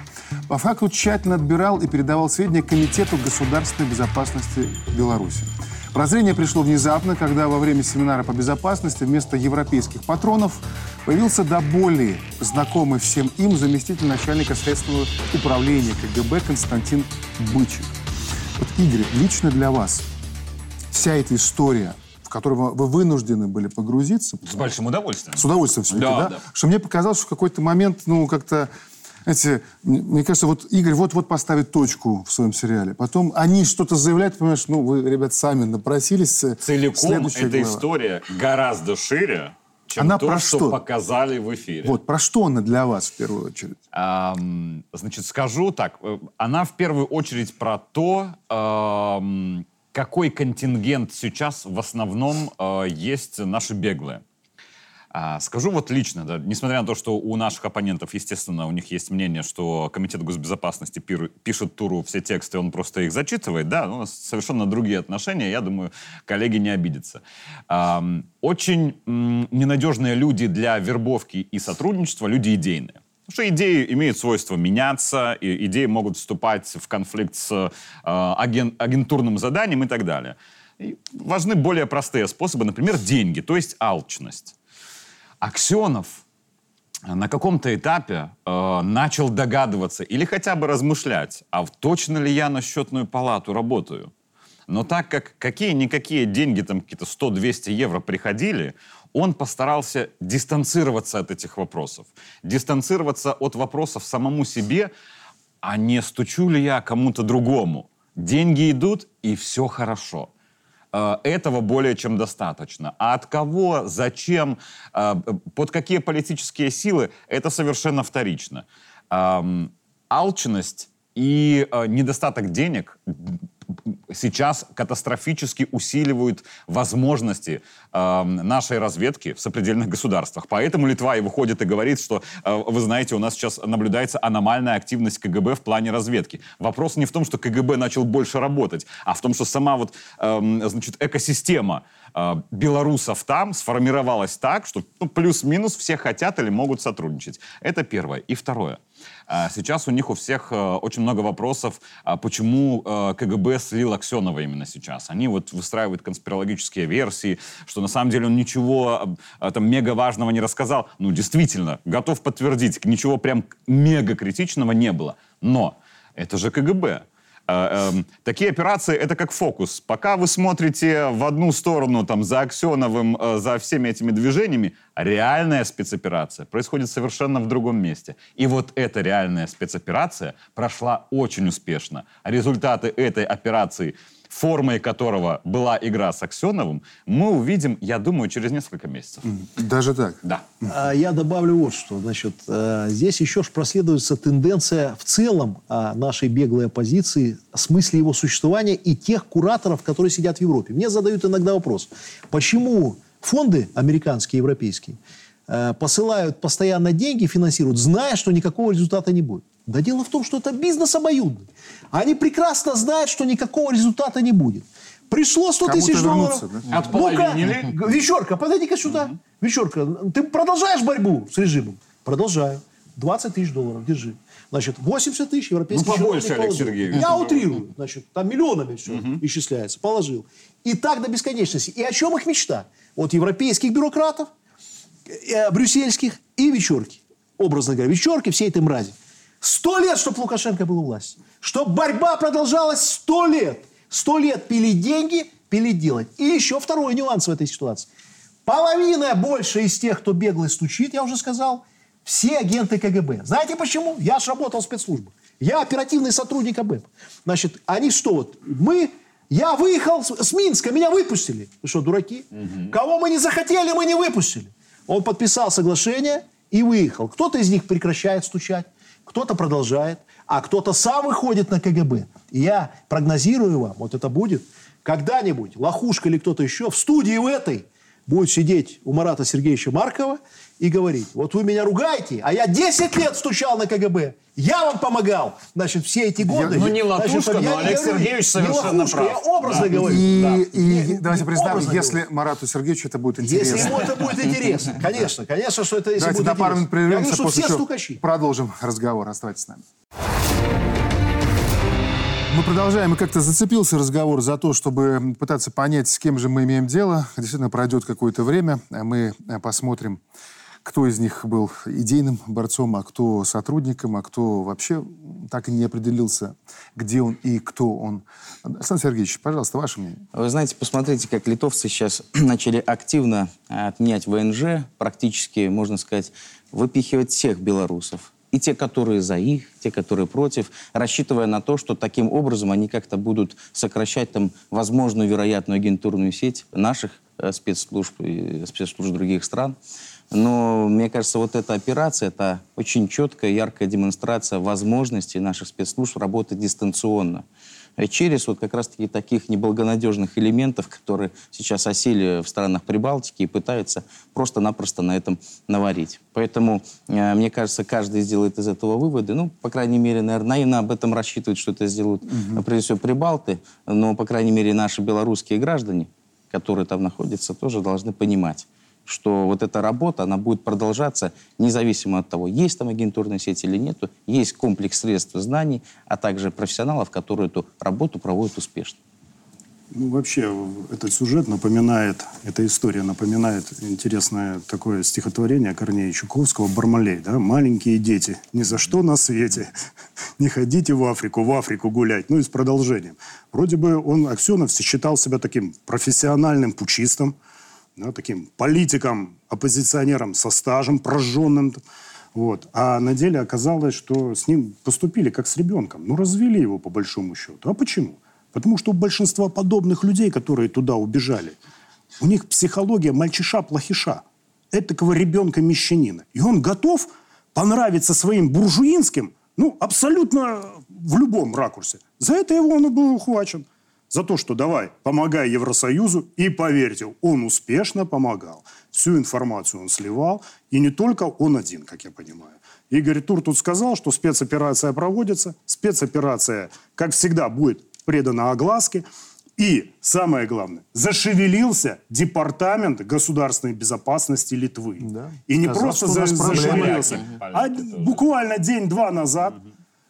По факту тщательно отбирал и передавал сведения Комитету государственной безопасности Беларуси. Прозрение пришло внезапно, когда во время семинара по безопасности вместо европейских патронов появился до боли знакомый всем им заместитель начальника следственного управления КГБ Константин Бычек. Вот, Игорь, лично для вас вся эта история, в которую вы вынуждены были погрузиться... С большим удовольствием. С удовольствием все-таки, да, да? да? Что мне показалось, что в какой-то момент, ну, как-то... Знаете, мне кажется, вот Игорь вот-вот поставит точку в своем сериале. Потом они что-то заявляют, понимаешь, ну, вы, ребят, сами напросились. Целиком эта глава. история гораздо шире, чем она то, про что? что показали в эфире. Вот, про что она для вас в первую очередь? Эм, значит, скажу так. Э, она в первую очередь про то, эм, какой контингент сейчас в основном э, есть наши беглые. А, скажу вот лично, да, несмотря на то, что у наших оппонентов, естественно, у них есть мнение, что Комитет госбезопасности пир, пишет Туру все тексты, он просто их зачитывает, да, у нас совершенно другие отношения, я думаю, коллеги не обидятся. Очень ненадежные люди для вербовки и сотрудничества, люди идейные. Потому что идеи имеют свойство меняться, и идеи могут вступать в конфликт с э, аген, агентурным заданием и так далее. И важны более простые способы, например, деньги, то есть алчность. Аксенов на каком-то этапе э, начал догадываться или хотя бы размышлять, а точно ли я на счетную палату работаю. Но так как какие-никакие деньги, там какие-то 100-200 евро приходили, он постарался дистанцироваться от этих вопросов. Дистанцироваться от вопросов самому себе, а не стучу ли я кому-то другому. Деньги идут, и все хорошо. Э, этого более чем достаточно. А от кого, зачем, э, под какие политические силы, это совершенно вторично. Алчность и э, недостаток денег сейчас катастрофически усиливают возможности э, нашей разведки в сопредельных государствах. Поэтому Литва и выходит и говорит, что, э, вы знаете, у нас сейчас наблюдается аномальная активность КГБ в плане разведки. Вопрос не в том, что КГБ начал больше работать, а в том, что сама вот, э, значит, экосистема э, белорусов там сформировалась так, что ну, плюс-минус все хотят или могут сотрудничать. Это первое. И второе. А сейчас у них у всех э, очень много вопросов, а почему э, КГБ слил Аксенова именно сейчас. Они вот выстраивают конспирологические версии, что на самом деле он ничего э, там мега важного не рассказал. Ну, действительно, готов подтвердить, ничего прям мега критичного не было. Но это же КГБ. Э, эм, такие операции это как фокус. Пока вы смотрите в одну сторону там за Аксеновым, э, за всеми этими движениями, реальная спецоперация происходит совершенно в другом месте. И вот эта реальная спецоперация прошла очень успешно. Результаты этой операции формой которого была игра с Аксеновым, мы увидим, я думаю, через несколько месяцев. Даже так? Да. А я добавлю вот что. Значит, э, здесь еще проследуется тенденция в целом а, нашей беглой оппозиции, в смысле его существования и тех кураторов, которые сидят в Европе. Мне задают иногда вопрос, почему фонды американские, европейские, э, посылают постоянно деньги, финансируют, зная, что никакого результата не будет. Да дело в том, что это бизнес обоюдный. Они прекрасно знают, что никакого результата не будет. Пришло 100 тысяч долларов. Да? Отполовинили. Ну Вечерка, подойди-ка сюда. Угу. Вечерка, ты продолжаешь борьбу с режимом? Продолжаю. 20 тысяч долларов, держи. Значит, 80 тысяч европейских Ну, побольше, Олег Сергеевич. Я утрирую. Значит, там миллионами все угу. исчисляется. Положил. И так до бесконечности. И о чем их мечта? Вот европейских бюрократов, э, брюссельских и вечерки. Образно говоря, вечерки всей этой мрази. Сто лет, чтобы Лукашенко был у власти. Чтобы борьба продолжалась сто лет. Сто лет пили деньги, пили делать. И еще второй нюанс в этой ситуации. Половина больше из тех, кто беглый стучит, я уже сказал, все агенты КГБ. Знаете почему? Я же работал в спецслужбах. Я оперативный сотрудник АБЭП. Значит, они что вот, мы, я выехал с, с Минска, меня выпустили. Вы что, дураки? Угу. Кого мы не захотели, мы не выпустили. Он подписал соглашение и выехал. Кто-то из них прекращает стучать, кто-то продолжает, а кто-то сам выходит на КГБ. И я прогнозирую вам, вот это будет когда-нибудь Лохушка или кто-то еще в студии в этой будет сидеть у Марата Сергеевича Маркова и говорить, вот вы меня ругаете, а я 10 лет стучал на КГБ, я вам помогал, значит, все эти годы. Я, ну, не Латушка, значит, но Олег говорю, Сергеевич совершенно лохушка, прав. Я образно да. говорю. И, да. и Я давайте признаем, если говорю. Марату Сергеевичу это будет интересно. Если ему это будет интересно, конечно, конечно, что это если Давайте будет на пару минут говорю, прервемся, после чего стукачи. продолжим разговор. Оставайтесь с нами. Мы продолжаем. И как-то зацепился разговор за то, чтобы пытаться понять, с кем же мы имеем дело. Действительно, пройдет какое-то время. а Мы э, посмотрим, кто из них был идейным борцом, а кто сотрудником, а кто вообще так и не определился, где он и кто он. Александр Сергеевич, пожалуйста, ваше мнение. Вы знаете, посмотрите, как литовцы сейчас начали активно э, отменять ВНЖ, практически, можно сказать, выпихивать всех белорусов. И те, которые за их, те, которые против, рассчитывая на то, что таким образом они как-то будут сокращать там возможную вероятную агентурную сеть наших э, спецслужб и спецслужб других стран. Но мне кажется, вот эта операция, это очень четкая, яркая демонстрация возможностей наших спецслужб работать дистанционно. Э, Через вот как раз-таки таких неблагонадежных элементов, которые сейчас осели в странах Прибалтики и пытаются просто-напросто на этом наварить. Поэтому, э, мне кажется, каждый сделает из этого выводы. Ну, по крайней мере, наверное, наивно об этом рассчитывают, что это сделают, э, прежде всего, Прибалты. Но, по крайней мере, наши белорусские граждане, которые там находятся, тоже должны понимать, что вот эта работа, она будет продолжаться независимо от того, есть там агентурная сеть или нету, есть комплекс средств знаний, а также профессионалов, которые эту работу проводят успешно. Ну, вообще, этот сюжет напоминает, эта история напоминает интересное такое стихотворение Корнея Чуковского «Бармалей». Да? «Маленькие дети, ни за что на свете, не ходите в Африку, в Африку гулять». Ну и с продолжением. Вроде бы он, Аксенов, считал себя таким профессиональным пучистом, да, таким политиком, оппозиционером со стажем, прожженным. Вот. А на деле оказалось, что с ним поступили как с ребенком. Ну, развели его по большому счету. А почему? Потому что у большинства подобных людей, которые туда убежали, у них психология мальчиша-плохиша. Этакого ребенка-мещанина. И он готов понравиться своим буржуинским, ну, абсолютно в любом ракурсе. За это его он и был ухвачен. За то, что давай, помогай Евросоюзу. И поверьте, он успешно помогал. Всю информацию он сливал. И не только он один, как я понимаю. Игорь Тур тут сказал, что спецоперация проводится. Спецоперация, как всегда, будет предана огласке. И, самое главное, зашевелился Департамент государственной безопасности Литвы. Да. И не Сказал, просто за- зашевелился, а буквально день-два назад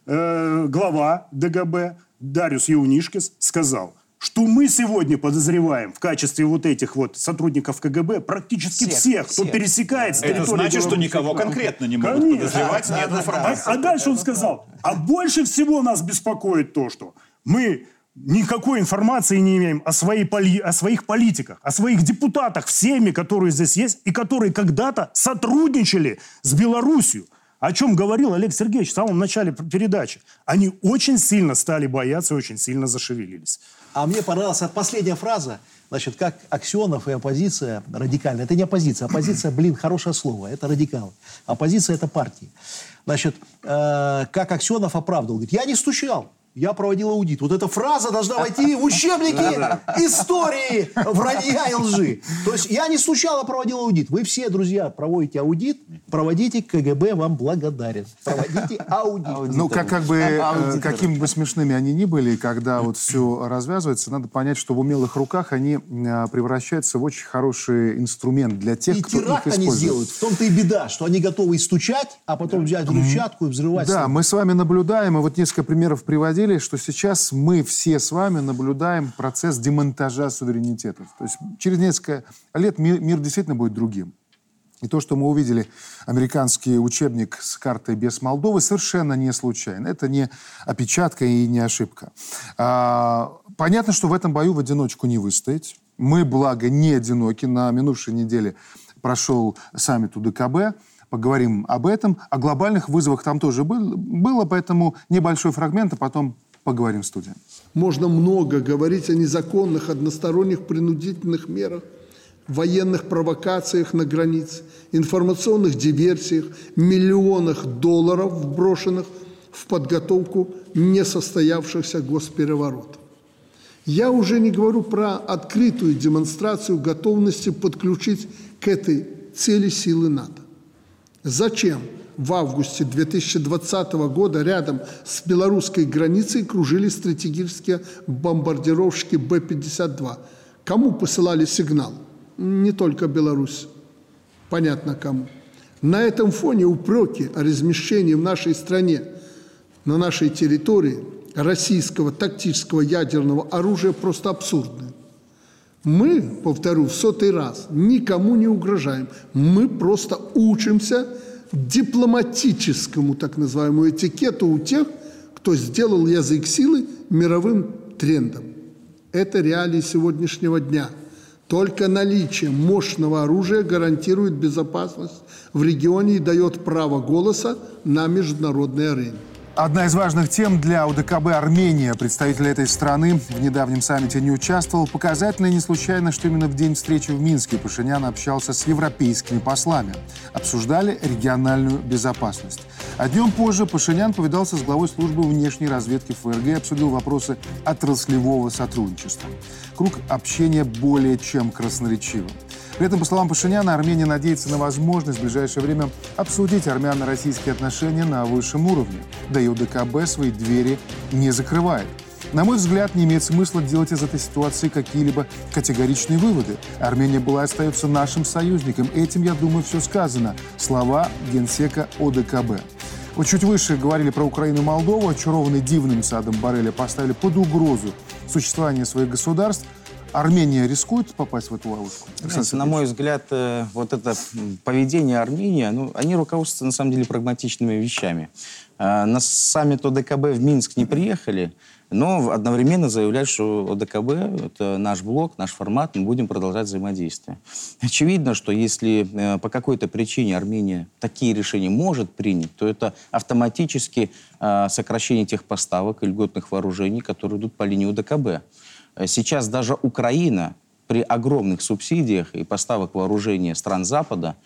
э, глава ДГБ Дариус Еунишкис сказал, что мы сегодня подозреваем в качестве вот этих вот сотрудников КГБ практически всех, Всех, кто всех. пересекает с Это значит, что Беларуси. никого конкретно не могут Конечно. подозревать, нет А, информации. а дальше он сказал, а больше всего нас беспокоит то, что мы никакой информации не имеем о, своей поли- о своих политиках, о своих депутатах, всеми, которые здесь есть, и которые когда-то сотрудничали с Белоруссией. О чем говорил Олег Сергеевич в самом начале передачи. Они очень сильно стали бояться и очень сильно зашевелились. А мне понравилась последняя фраза, значит, как Аксенов и оппозиция радикальная. Это не оппозиция. Оппозиция, блин, хорошее слово. Это радикалы. Оппозиция – это партии. Значит, э, как Аксенов оправдывал. Говорит, я не стучал. Я проводил аудит. Вот эта фраза должна войти в учебники истории вранья и лжи. То есть я не стучал, а проводил аудит. Вы все, друзья, проводите аудит, проводите, КГБ вам благодарен. Проводите аудит. Ну, как, как бы, э, какими бы смешными они ни были, когда вот все развязывается, надо понять, что в умелых руках они э, превращаются в очень хороший инструмент для тех, И кто их теракт они использует. сделают. В том-то и беда, что они готовы стучать, а потом взять взрывчатку и взрывать. Да, мы с вами наблюдаем, и вот несколько примеров приводили, что сейчас мы все с вами наблюдаем процесс демонтажа суверенитетов. То есть через несколько лет мир, мир действительно будет другим. И то, что мы увидели, американский учебник с картой без Молдовы, совершенно не случайно. Это не опечатка и не ошибка. А, понятно, что в этом бою в одиночку не выстоять. Мы, благо, не одиноки. На минувшей неделе прошел саммит УДКБ. Поговорим об этом. О глобальных вызовах там тоже был- было, поэтому небольшой фрагмент, а потом поговорим в студии. Можно много говорить о незаконных односторонних принудительных мерах, военных провокациях на границе, информационных диверсиях, миллионах долларов, вброшенных в подготовку несостоявшихся госпереворотов. Я уже не говорю про открытую демонстрацию готовности подключить к этой цели силы НАТО. Зачем в августе 2020 года рядом с белорусской границей кружили стратегические бомбардировщики Б-52? Кому посылали сигнал? Не только Беларусь. Понятно кому. На этом фоне упреки о размещении в нашей стране, на нашей территории российского тактического ядерного оружия просто абсурдны. Мы, повторю в сотый раз, никому не угрожаем. Мы просто учимся дипломатическому так называемому этикету у тех, кто сделал язык силы мировым трендом. Это реалии сегодняшнего дня. Только наличие мощного оружия гарантирует безопасность в регионе и дает право голоса на международной арене. Одна из важных тем для УДКБ Армения. Представитель этой страны в недавнем саммите не участвовал. Показательно и не случайно, что именно в день встречи в Минске Пашинян общался с европейскими послами. Обсуждали региональную безопасность. А днем позже Пашинян повидался с главой службы внешней разведки ФРГ и обсудил вопросы отраслевого сотрудничества. Круг общения более чем красноречивый. При этом, по словам Пашиняна, Армения надеется на возможность в ближайшее время обсудить армяно-российские отношения на высшем уровне. Да и УДКБ свои двери не закрывает. На мой взгляд, не имеет смысла делать из этой ситуации какие-либо категоричные выводы. Армения была и остается нашим союзником. Этим, я думаю, все сказано. Слова генсека ОДКБ. Вот чуть выше говорили про Украину и Молдову, очарованные дивным садом Барреля поставили под угрозу существование своих государств – Армения рискует попасть в эту ловушку? Знаете, на мой взгляд, э, вот это поведение Армении, ну, они руководствуются, на самом деле, прагматичными вещами. Э, на саммит ОДКБ в Минск не приехали, но одновременно заявляют, что ОДКБ — это наш блок, наш формат, мы будем продолжать взаимодействие. Очевидно, что если э, по какой-то причине Армения такие решения может принять, то это автоматически сокращение тех поставок и льготных вооружений, которые идут по линии ОДКБ. Э, сейчас даже Украина при огромных субсидиях и поставок вооружения стран Запада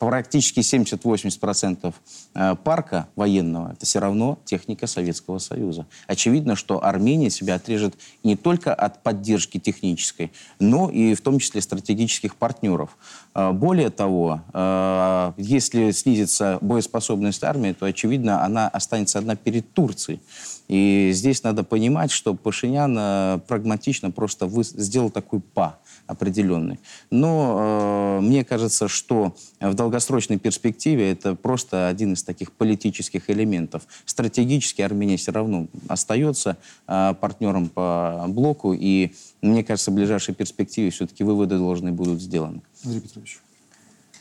практически 70-80% э, парка военного – это все равно техника Советского Союза. Очевидно, что Армения себя отрежет не только от поддержки технической, но и в том числе стратегических партнеров. Э, более того, если снизится боеспособность армии, то, очевидно, она останется одна перед Турцией. И здесь надо понимать, что Пашинян э, прагматично просто вы, сделал такой па определенный. Но э, мне кажется, что в долгосрочной перспективе это просто один из таких политических элементов. Стратегически Армения все равно остается э, партнером по блоку, и мне кажется, в ближайшей перспективе все-таки выводы должны будут сделаны. Андрей Петрович.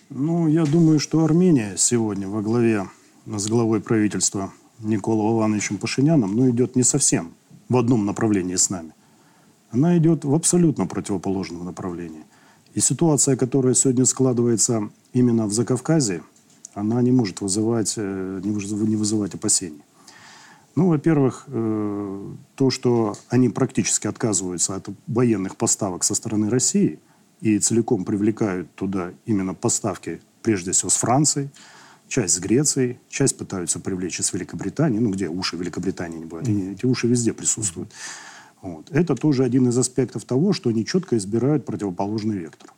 Ну, я думаю, что Армения сегодня во главе, с главой правительства Николой Ивановичем Пашиняном, но идет не совсем в одном направлении с нами. Она идет в абсолютно противоположном направлении. И ситуация, которая сегодня складывается именно в Закавказье, она не может вызывать, э, не вызывать опасений. Ну, во-первых, э, то, что они практически отказываются от военных поставок со стороны России и целиком привлекают туда именно поставки, прежде всего, с Францией, часть с Грецией, часть пытаются привлечь из Великобритании, ну где уши Великобритании не бывают, mm-hmm. эти уши везде присутствуют. Вот. Это тоже один из аспектов того, что они четко избирают противоположный вектор.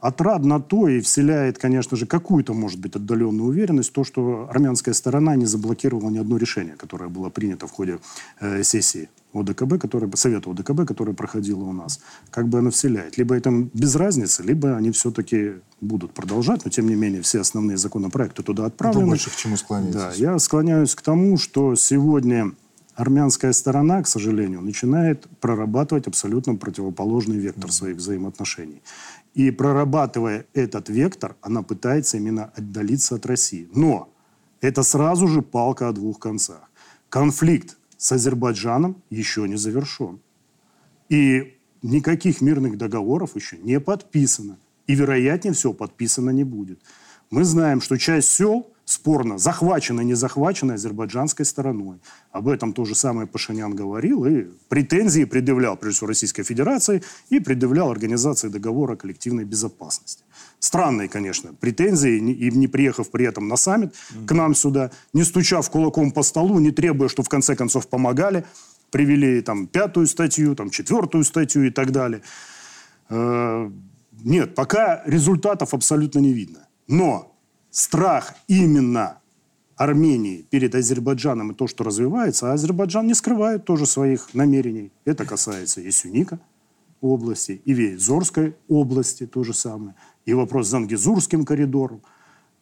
Отрадно то и вселяет, конечно же, какую-то, может быть, отдаленную уверенность, то, что армянская сторона не заблокировала ни одно решение, которое было принято в ходе э, сессии ОДКБ, который, Совета ОДКБ, которая проходила у нас. Как бы она вселяет. Либо это без разницы, либо они все-таки будут продолжать, но тем не менее все основные законопроекты туда отправлены. Вы больше к чему склоняетесь? Да, я склоняюсь к тому, что сегодня армянская сторона, к сожалению, начинает прорабатывать абсолютно противоположный вектор своих взаимоотношений. И прорабатывая этот вектор, она пытается именно отдалиться от России. Но это сразу же палка о двух концах. Конфликт с Азербайджаном еще не завершен. И никаких мирных договоров еще не подписано. И, вероятнее всего, подписано не будет. Мы знаем, что часть сел спорно, захвачена, не захвачена азербайджанской стороной. Об этом то же самое Пашинян говорил и претензии предъявлял, прежде всего, Российской Федерации и предъявлял Организации договора о коллективной безопасности. Странные, конечно, претензии, и не приехав при этом на саммит к нам сюда, не стучав кулаком по столу, не требуя, что в конце концов помогали, привели там пятую статью, там четвертую статью и так далее. Э, нет, пока результатов абсолютно не видно. Но страх именно Армении перед Азербайджаном и то, что развивается, а Азербайджан не скрывает тоже своих намерений. Это касается и Сюника области, и Вейзорской области то же самое, и вопрос с Зангизурским коридором.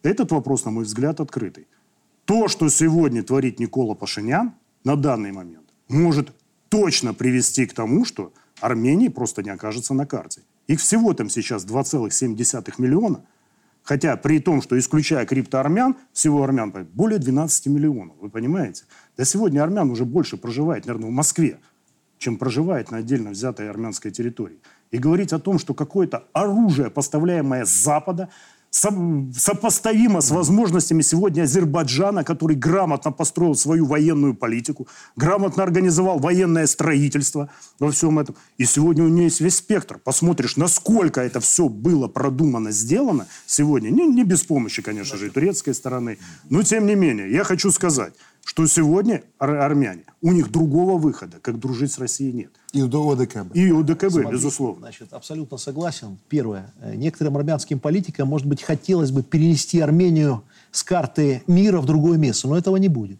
Этот вопрос, на мой взгляд, открытый. То, что сегодня творит Никола Пашинян на данный момент, может точно привести к тому, что Армении просто не окажется на карте. Их всего там сейчас 2,7 миллиона – Хотя при том, что исключая криптоармян, всего армян более 12 миллионов. Вы понимаете? Да сегодня армян уже больше проживает, наверное, в Москве, чем проживает на отдельно взятой армянской территории. И говорить о том, что какое-то оружие, поставляемое с Запада, сопоставимо с возможностями сегодня Азербайджана, который грамотно построил свою военную политику, грамотно организовал военное строительство во всем этом. И сегодня у него есть весь спектр. Посмотришь, насколько это все было продумано, сделано сегодня. Не, не без помощи, конечно же, и турецкой стороны. Но, тем не менее, я хочу сказать, что сегодня ар- армяне, у них другого выхода, как дружить с Россией, нет. И у ОДКБ. И у ДКБ, Смотрите, безусловно. Значит, абсолютно согласен. Первое. Э, некоторым армянским политикам, может быть, хотелось бы перенести Армению с карты мира в другое место, но этого не будет.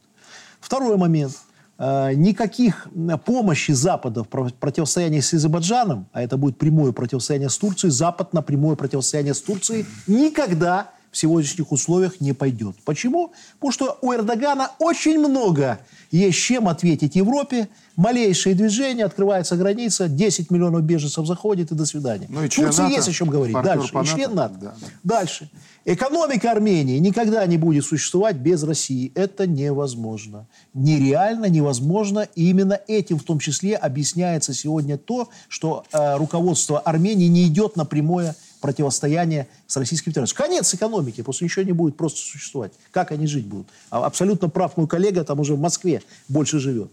Второй момент. Э, никаких помощи Запада в противостоянии с Азербайджаном, а это будет прямое противостояние с Турцией, Запад на прямое противостояние с Турцией никогда в сегодняшних условиях не пойдет. Почему? Потому что у Эрдогана очень много есть чем ответить Европе. Малейшее движение, открывается граница, 10 миллионов беженцев заходит и до свидания. Ну, и Турции НАТО, есть о чем говорить. Дальше. по И член НАТО. НАТО. Да. Дальше. Экономика Армении никогда не будет существовать без России. Это невозможно. Нереально, невозможно. И именно этим в том числе объясняется сегодня то, что э, руководство Армении не идет на прямое противостояние с Российской Федерацией. Конец экономики, просто ничего не будет просто существовать. Как они жить будут? А Абсолютно прав мой коллега, там уже в Москве больше живет.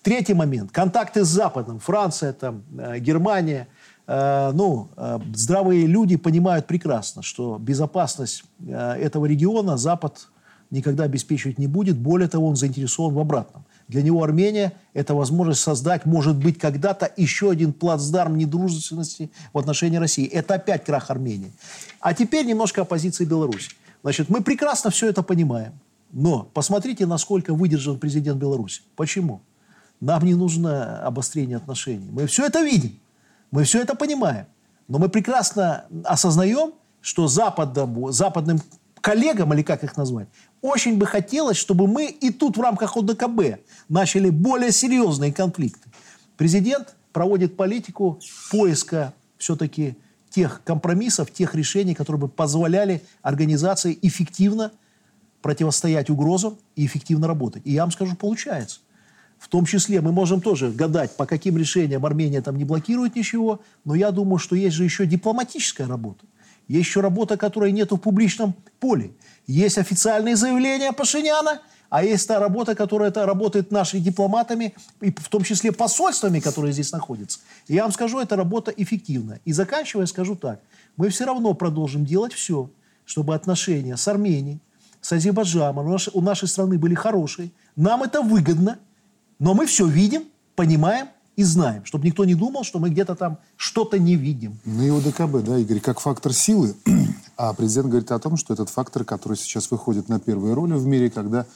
Третий момент. Контакты с Западом. Франция, там, э, Германия. Э, ну, э, здравые люди понимают прекрасно, что безопасность этого региона Запад никогда обеспечивать не будет. Более того, он заинтересован в обратном. Для него Армения – это возможность создать, может быть, когда-то еще один плацдарм недружественности в отношении России. Это опять крах Армении. А теперь немножко о позиции Беларуси. Значит, мы прекрасно все это понимаем. Но посмотрите, насколько выдержан президент Беларуси. Почему? Нам не нужно обострение отношений. Мы все это видим. Мы все это понимаем. Но мы прекрасно осознаем, что западным, западным коллегам, или как их назвать, очень бы хотелось, чтобы мы и тут в рамках ОДКБ начали более серьезные конфликты. Президент проводит политику поиска все-таки тех компромиссов, тех решений, которые бы позволяли организации эффективно противостоять угрозам и эффективно работать. И я вам скажу, получается. В том числе мы можем тоже гадать, по каким решениям Армения там не блокирует ничего, но я думаю, что есть же еще дипломатическая работа. Есть еще работа, которой нет в публичном поле. Есть официальные заявления Пашиняна, а есть та работа, которая это работает нашими дипломатами, и в том числе посольствами, которые здесь находятся. И я вам скажу, эта работа эффективна. И заканчивая, скажу так. Мы все равно продолжим делать все, чтобы отношения с Арменией, с Азербайджаном у нашей, страны были хорошие. Нам это выгодно, но мы все видим, понимаем и знаем, чтобы никто не думал, что мы где-то там что-то не видим. Ну и ОДКБ, да, Игорь, как фактор силы. А президент говорит о том, что этот фактор, который сейчас выходит на первые роли в мире, когда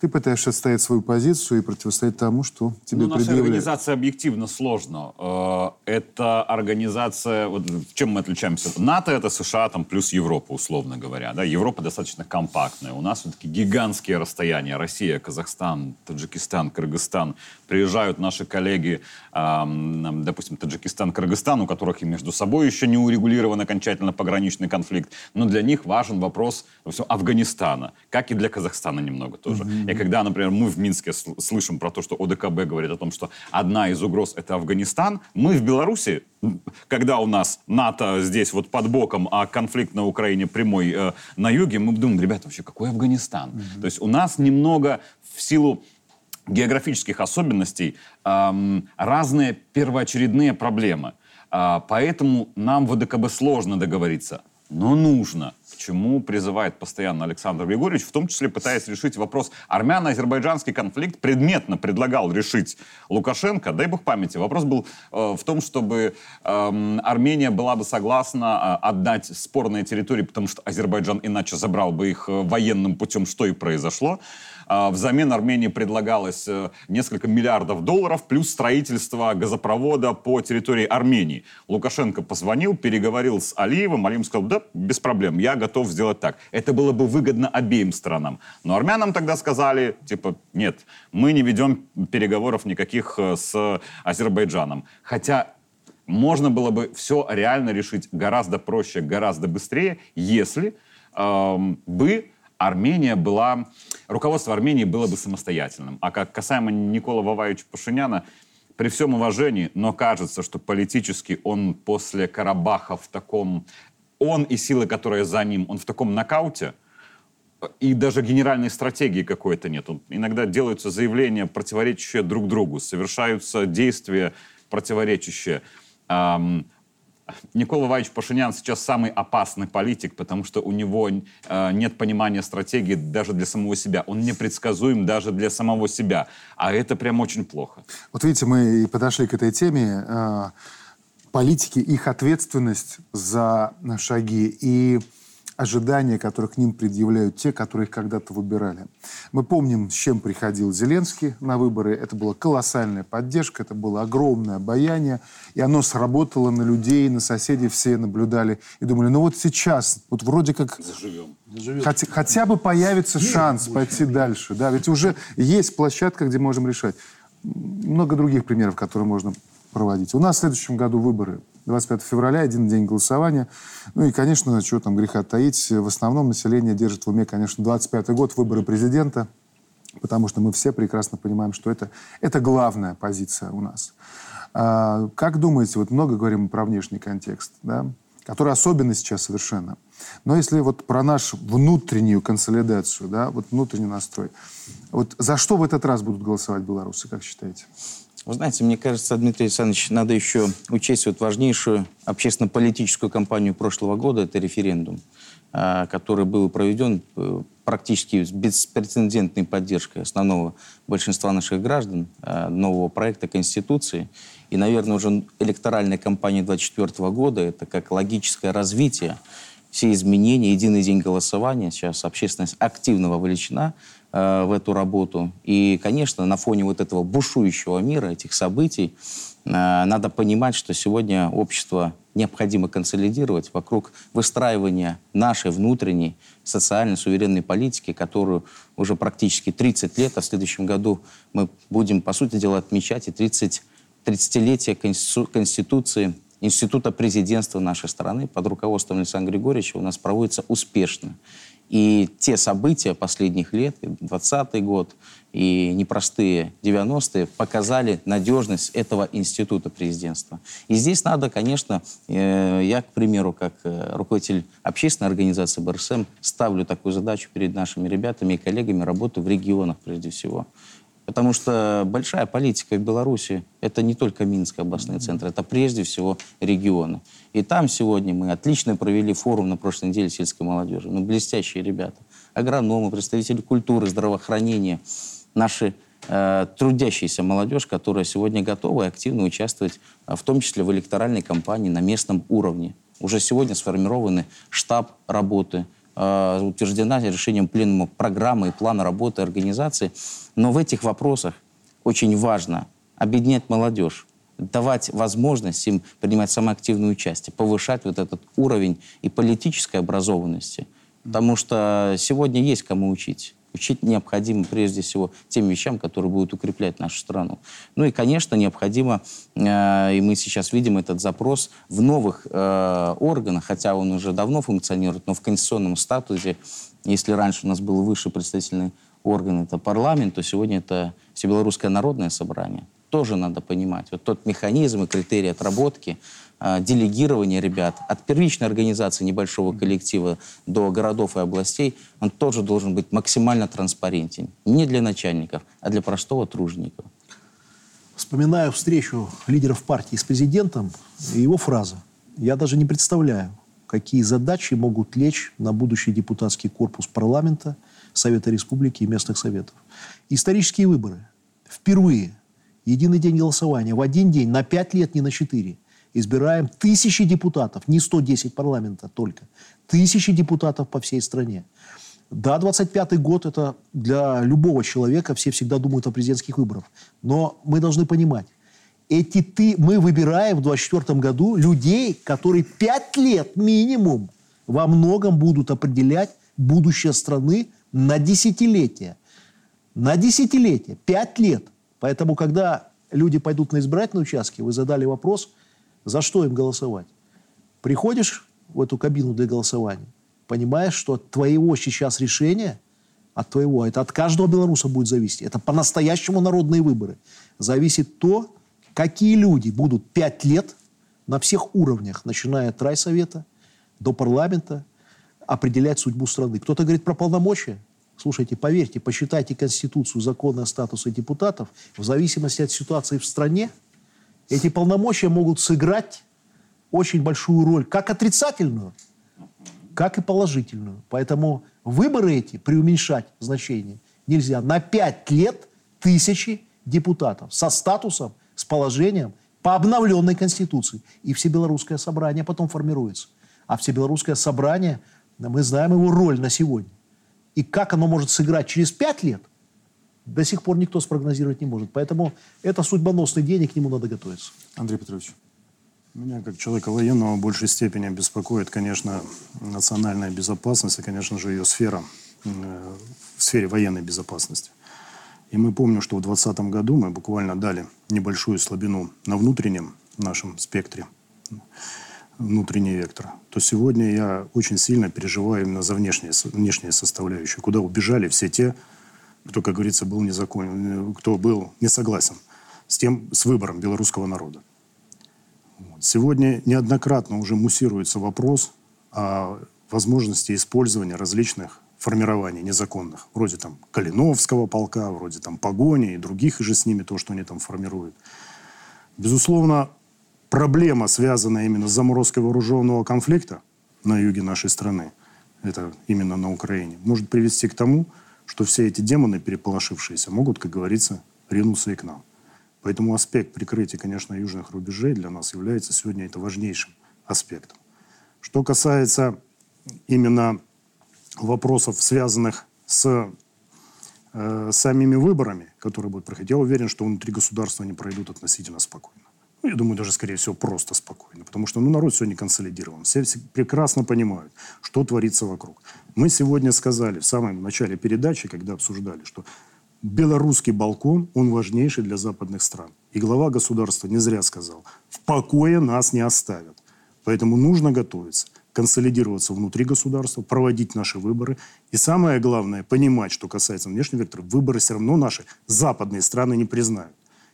ты пытаешься отстоять свою позицию и противостоять тому, что тебе Ну, наша предъявляют. организация объективно сложно. Э, Это организация... Вот чем мы отличаемся? НАТО — это США там, плюс Европа, условно говоря. Да? Европа достаточно компактная. У нас все-таки гигантские расстояния. Россия, Казахстан, Таджикистан, Кыргызстан. Приезжают наши коллеги, эм, допустим, Таджикистан, Кыргызстан, у которых и между собой еще не урегулирован окончательно пограничный конфликт. Но для них важен вопрос допустим, Афганистана, как и для Казахстана немного тоже. И когда, например, мы в Минске сл- слышим про то, что ОДКБ говорит о том, что одна из угроз это Афганистан, мы в Беларуси, когда у нас НАТО здесь вот под боком, а конфликт на Украине прямой э, на юге, мы думаем, ребята, вообще какой Афганистан? То есть у нас немного в силу географических особенностей эм, разные первоочередные проблемы. А, поэтому нам в ОДКБ сложно договориться. Но нужно. Чему призывает постоянно Александр Григорьевич, в том числе пытаясь решить вопрос. Армяно-азербайджанский конфликт предметно предлагал решить Лукашенко, дай бог памяти. Вопрос был э, в том, чтобы э, Армения была бы согласна э, отдать спорные территории, потому что Азербайджан иначе забрал бы их э, военным путем, что и произошло. А, взамен Армении предлагалось э, несколько миллиардов долларов плюс строительство газопровода по территории Армении. Лукашенко позвонил, переговорил с Алиевым. Алиев сказал, да, без проблем, я готов сделать так. Это было бы выгодно обеим странам. Но армянам тогда сказали, типа, нет, мы не ведем переговоров никаких э, с Азербайджаном. Хотя можно было бы все реально решить гораздо проще, гораздо быстрее, если эм, бы Армения была, руководство Армении было бы самостоятельным. А как касаемо Никола Ваваевича Пашиняна, при всем уважении, но кажется, что политически он после Карабаха в таком... Он и силы, которые за ним, он в таком нокауте, и даже генеральной стратегии какой-то нет. Иногда делаются заявления, противоречащие друг другу, совершаются действия, противоречащие. Никола Ваевич Пашинян сейчас самый опасный политик, потому что у него э, нет понимания стратегии даже для самого себя. Он непредсказуем даже для самого себя. А это прям очень плохо. Вот видите, мы и подошли к этой теме. Э, политики, их ответственность за шаги и ожидания, которые к ним предъявляют те, которые их когда-то выбирали. Мы помним, с чем приходил Зеленский на выборы. Это была колоссальная поддержка, это было огромное обаяние, и оно сработало на людей, на соседей, все наблюдали и думали, ну вот сейчас, вот вроде как... Заживем. Хотя, хотя бы появится шанс пойти дальше. Да, ведь уже есть площадка, где можем решать. Много других примеров, которые можно проводить. У нас в следующем году выборы 25 февраля, один день голосования. Ну и, конечно, чего там греха таить, в основном население держит в уме, конечно, 25 год, выборы президента, потому что мы все прекрасно понимаем, что это, это главная позиция у нас. А, как думаете, вот много говорим про внешний контекст, да, который особенно сейчас совершенно. Но если вот про нашу внутреннюю консолидацию, да, вот внутренний настрой, вот за что в этот раз будут голосовать белорусы, как считаете? Вы знаете, мне кажется, Дмитрий Александрович, надо еще учесть вот важнейшую общественно-политическую кампанию прошлого года, это референдум, а, который был проведен э, практически с беспрецедентной поддержкой основного большинства наших граждан а, нового проекта Конституции. И, наверное, уже электоральная кампания 2024 года – это как логическое развитие все изменения, единый день голосования. Сейчас общественность активно вовлечена э, в эту работу. И, конечно, на фоне вот этого бушующего мира, этих событий, э, надо понимать, что сегодня общество необходимо консолидировать вокруг выстраивания нашей внутренней социальной суверенной политики, которую уже практически 30 лет, а в следующем году мы будем, по сути дела, отмечать и 30, 30-летие Конституции Института президентства нашей страны под руководством Александра Григорьевича у нас проводится успешно. И те события последних лет, 20 год и непростые 90-е, показали надежность этого института президентства. И здесь надо, конечно, э, я, к примеру, как э, руководитель общественной организации БРСМ, ставлю такую задачу перед нашими ребятами и коллегами работу в регионах прежде всего. Потому что большая политика в Беларуси – это не только Минск, областные центры, это прежде всего регионы. И там сегодня мы отлично провели форум на прошлой неделе сельской молодежи. Ну, блестящие ребята. Агрономы, представители культуры, здравоохранения, наши э, трудящаяся молодежь, которая сегодня готова и активно участвовать, э, в том числе в электоральной кампании на местном уровне. Уже сегодня сформированы штаб работы – Э, утверждена решением пленума программы и плана работы организации. Но в этих вопросах очень важно объединять молодежь, давать возможность им принимать самое активное участие, повышать вот этот уровень и политической образованности. Потому что сегодня есть кому учить. Учить необходимо прежде всего тем вещам, которые будут укреплять нашу страну. Ну и, конечно, необходимо, э, и мы сейчас видим этот запрос в новых э, органах, хотя он уже давно функционирует, но в конституционном статусе, если раньше у нас был высший представительный орган, это парламент, то сегодня это Всебелорусское народное собрание. Тоже надо понимать. Вот тот механизм и критерии отработки – делегирование ребят от первичной организации небольшого коллектива до городов и областей, он тоже должен быть максимально транспарентен. Не для начальников, а для простого труженика. Вспоминаю встречу лидеров партии с президентом и его фраза. Я даже не представляю, какие задачи могут лечь на будущий депутатский корпус парламента, Совета Республики и местных советов. Исторические выборы. Впервые единый день голосования в один день на пять лет, не на четыре. Избираем тысячи депутатов, не 110 парламента только, тысячи депутатов по всей стране. Да, 25-й год – это для любого человека, все всегда думают о президентских выборах. Но мы должны понимать, эти ты, мы выбираем в 24 году людей, которые пять лет минимум во многом будут определять будущее страны на десятилетия. На десятилетия, пять лет. Поэтому, когда люди пойдут на избирательные участки, вы задали вопрос, за что им голосовать. Приходишь в эту кабину для голосования, понимаешь, что от твоего сейчас решения, от твоего, это от каждого белоруса будет зависеть. Это по-настоящему народные выборы. Зависит то, какие люди будут пять лет на всех уровнях, начиная от райсовета до парламента, определять судьбу страны. Кто-то говорит про полномочия. Слушайте, поверьте, посчитайте Конституцию, законы о статусе депутатов. В зависимости от ситуации в стране, эти полномочия могут сыграть очень большую роль, как отрицательную, как и положительную. Поэтому выборы эти преуменьшать значение нельзя. На пять лет тысячи депутатов со статусом с положением по обновленной Конституции. И Всебелорусское собрание потом формируется. А Всебелорусское собрание, мы знаем его роль на сегодня. И как оно может сыграть через пять лет, до сих пор никто спрогнозировать не может. Поэтому это судьбоносный день, и к нему надо готовиться. Андрей Петрович. Меня, как человека военного, в большей степени беспокоит, конечно, национальная безопасность и, конечно же, ее сфера, э, в сфере военной безопасности. И мы помним, что в 2020 году мы буквально дали небольшую слабину на внутреннем нашем спектре, внутренний вектор. То сегодня я очень сильно переживаю именно за внешние, внешние составляющие, куда убежали все те, кто, как говорится, был незаконен, кто был не согласен с тем, с выбором белорусского народа. Сегодня неоднократно уже муссируется вопрос о возможности использования различных формирований незаконных, вроде там Калиновского полка, вроде там Погони и других же с ними, то, что они там формируют. Безусловно, проблема, связанная именно с заморозкой вооруженного конфликта на юге нашей страны, это именно на Украине, может привести к тому, что все эти демоны, переполошившиеся, могут, как говорится, ринуться и к нам. Поэтому аспект прикрытия, конечно, южных рубежей для нас является сегодня это важнейшим аспектом. Что касается именно вопросов, связанных с э, самими выборами, которые будут проходить, я уверен, что внутри государства они пройдут относительно спокойно. Ну, я думаю, даже, скорее всего, просто спокойно. Потому что ну, народ сегодня консолидирован. Все, все прекрасно понимают, что творится вокруг. Мы сегодня сказали в самом начале передачи, когда обсуждали, что белорусский балкон, он важнейший для западных стран. И глава государства не зря сказал, в покое нас не оставят. Поэтому нужно готовиться консолидироваться внутри государства, проводить наши выборы. И самое главное, понимать, что касается внешнего вектора, выборы все равно наши западные страны не признают.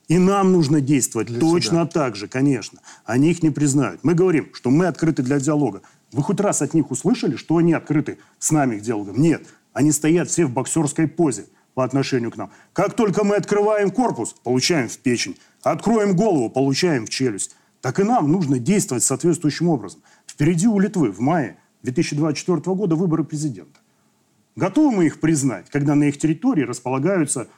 И нам нужно действовать для точно себя. так же, конечно. Они их не признают. Мы говорим, что мы открыты для диалога. Вы хоть раз от них услышали, что они открыты с нами к диалогу? Нет. Они стоят все в боксерской позе по отношению к нам. Как только мы открываем корпус, получаем в печень. Откроем голову, получаем в челюсть. Так и нам нужно действовать соответствующим образом. Впереди у Литвы в мае 2024 года выборы президента. Готовы мы их признать, когда на их территории располагаются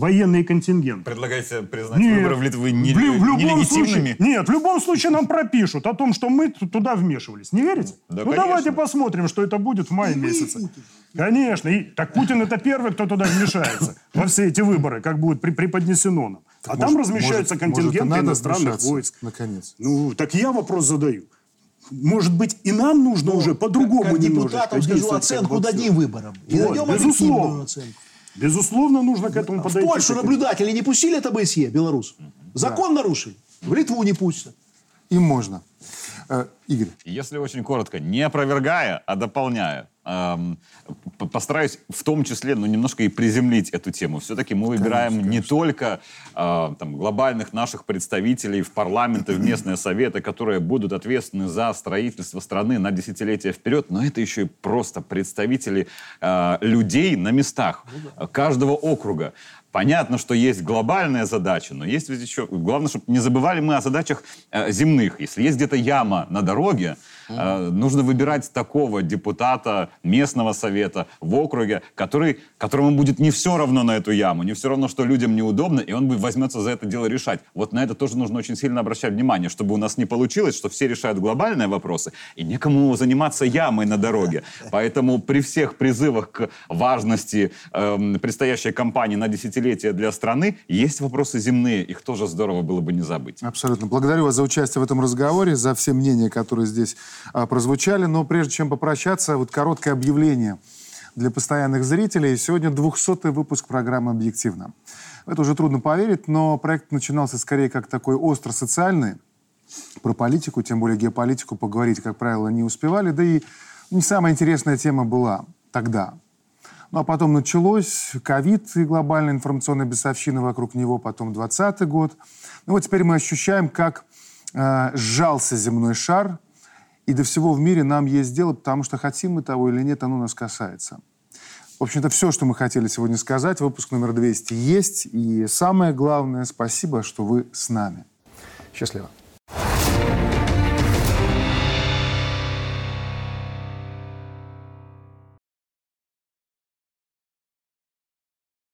военные контингенты. Предлагаете признать нет, выборы в Литве не, в, в любом? Случае, нет, в любом случае нам пропишут о том, что мы туда вмешивались. Не верите? Да, ну конечно. давайте посмотрим, что это будет в мае месяце. Конечно. И, так Путин это первый, кто туда вмешается во все эти выборы, как будет преподнесено нам. Так а может, там размещаются может, контингенты может, иностранных войск. Наконец. Ну, так я вопрос задаю. Может быть, и нам нужно ну, уже по-другому как, как депутатам скажу, оценку дадим выборам. И вот, дадим безусловно. оценку. Безусловно, нужно к этому подойти. В Польшу наблюдатели не пустили это БСЕ, белорус? Закон да. нарушили. В Литву не пустят. Им можно. Э, Игорь. Если очень коротко, не опровергая, а дополняя эм, постараюсь в том числе, ну, немножко и приземлить эту тему. Все-таки мы выбираем конечно, не только э, там, глобальных наших представителей в парламенты, в местные советы, которые будут ответственны за строительство страны на десятилетия вперед, но это еще и просто представители э, людей на местах ну каждого округа. Понятно, что есть глобальная задача, но есть ведь еще... Главное, чтобы не забывали мы о задачах э, земных. Если есть где-то яма на дороге, Э, нужно выбирать такого депутата местного совета в округе, который, которому будет не все равно на эту яму, не все равно, что людям неудобно, и он возьмется за это дело решать. Вот на это тоже нужно очень сильно обращать внимание, чтобы у нас не получилось, что все решают глобальные вопросы, и некому заниматься ямой на дороге. Поэтому при всех призывах к важности э, предстоящей кампании на десятилетие для страны есть вопросы земные, их тоже здорово было бы не забыть. Абсолютно. Благодарю вас за участие в этом разговоре, за все мнения, которые здесь а, прозвучали. Но прежде чем попрощаться, вот короткое объявление для постоянных зрителей. Сегодня 200-й выпуск программы «Объективно». Это уже трудно поверить, но проект начинался скорее как такой остро-социальный. Про политику, тем более геополитику, поговорить, как правило, не успевали. Да и не самая интересная тема была тогда. Ну а потом началось ковид и глобальная информационная бесовщина вокруг него, потом 20 год. Ну вот теперь мы ощущаем, как э, сжался земной шар – и до всего в мире нам есть дело, потому что хотим мы того или нет, оно нас касается. В общем-то, все, что мы хотели сегодня сказать. Выпуск номер 200 есть. И самое главное, спасибо, что вы с нами. Счастливо.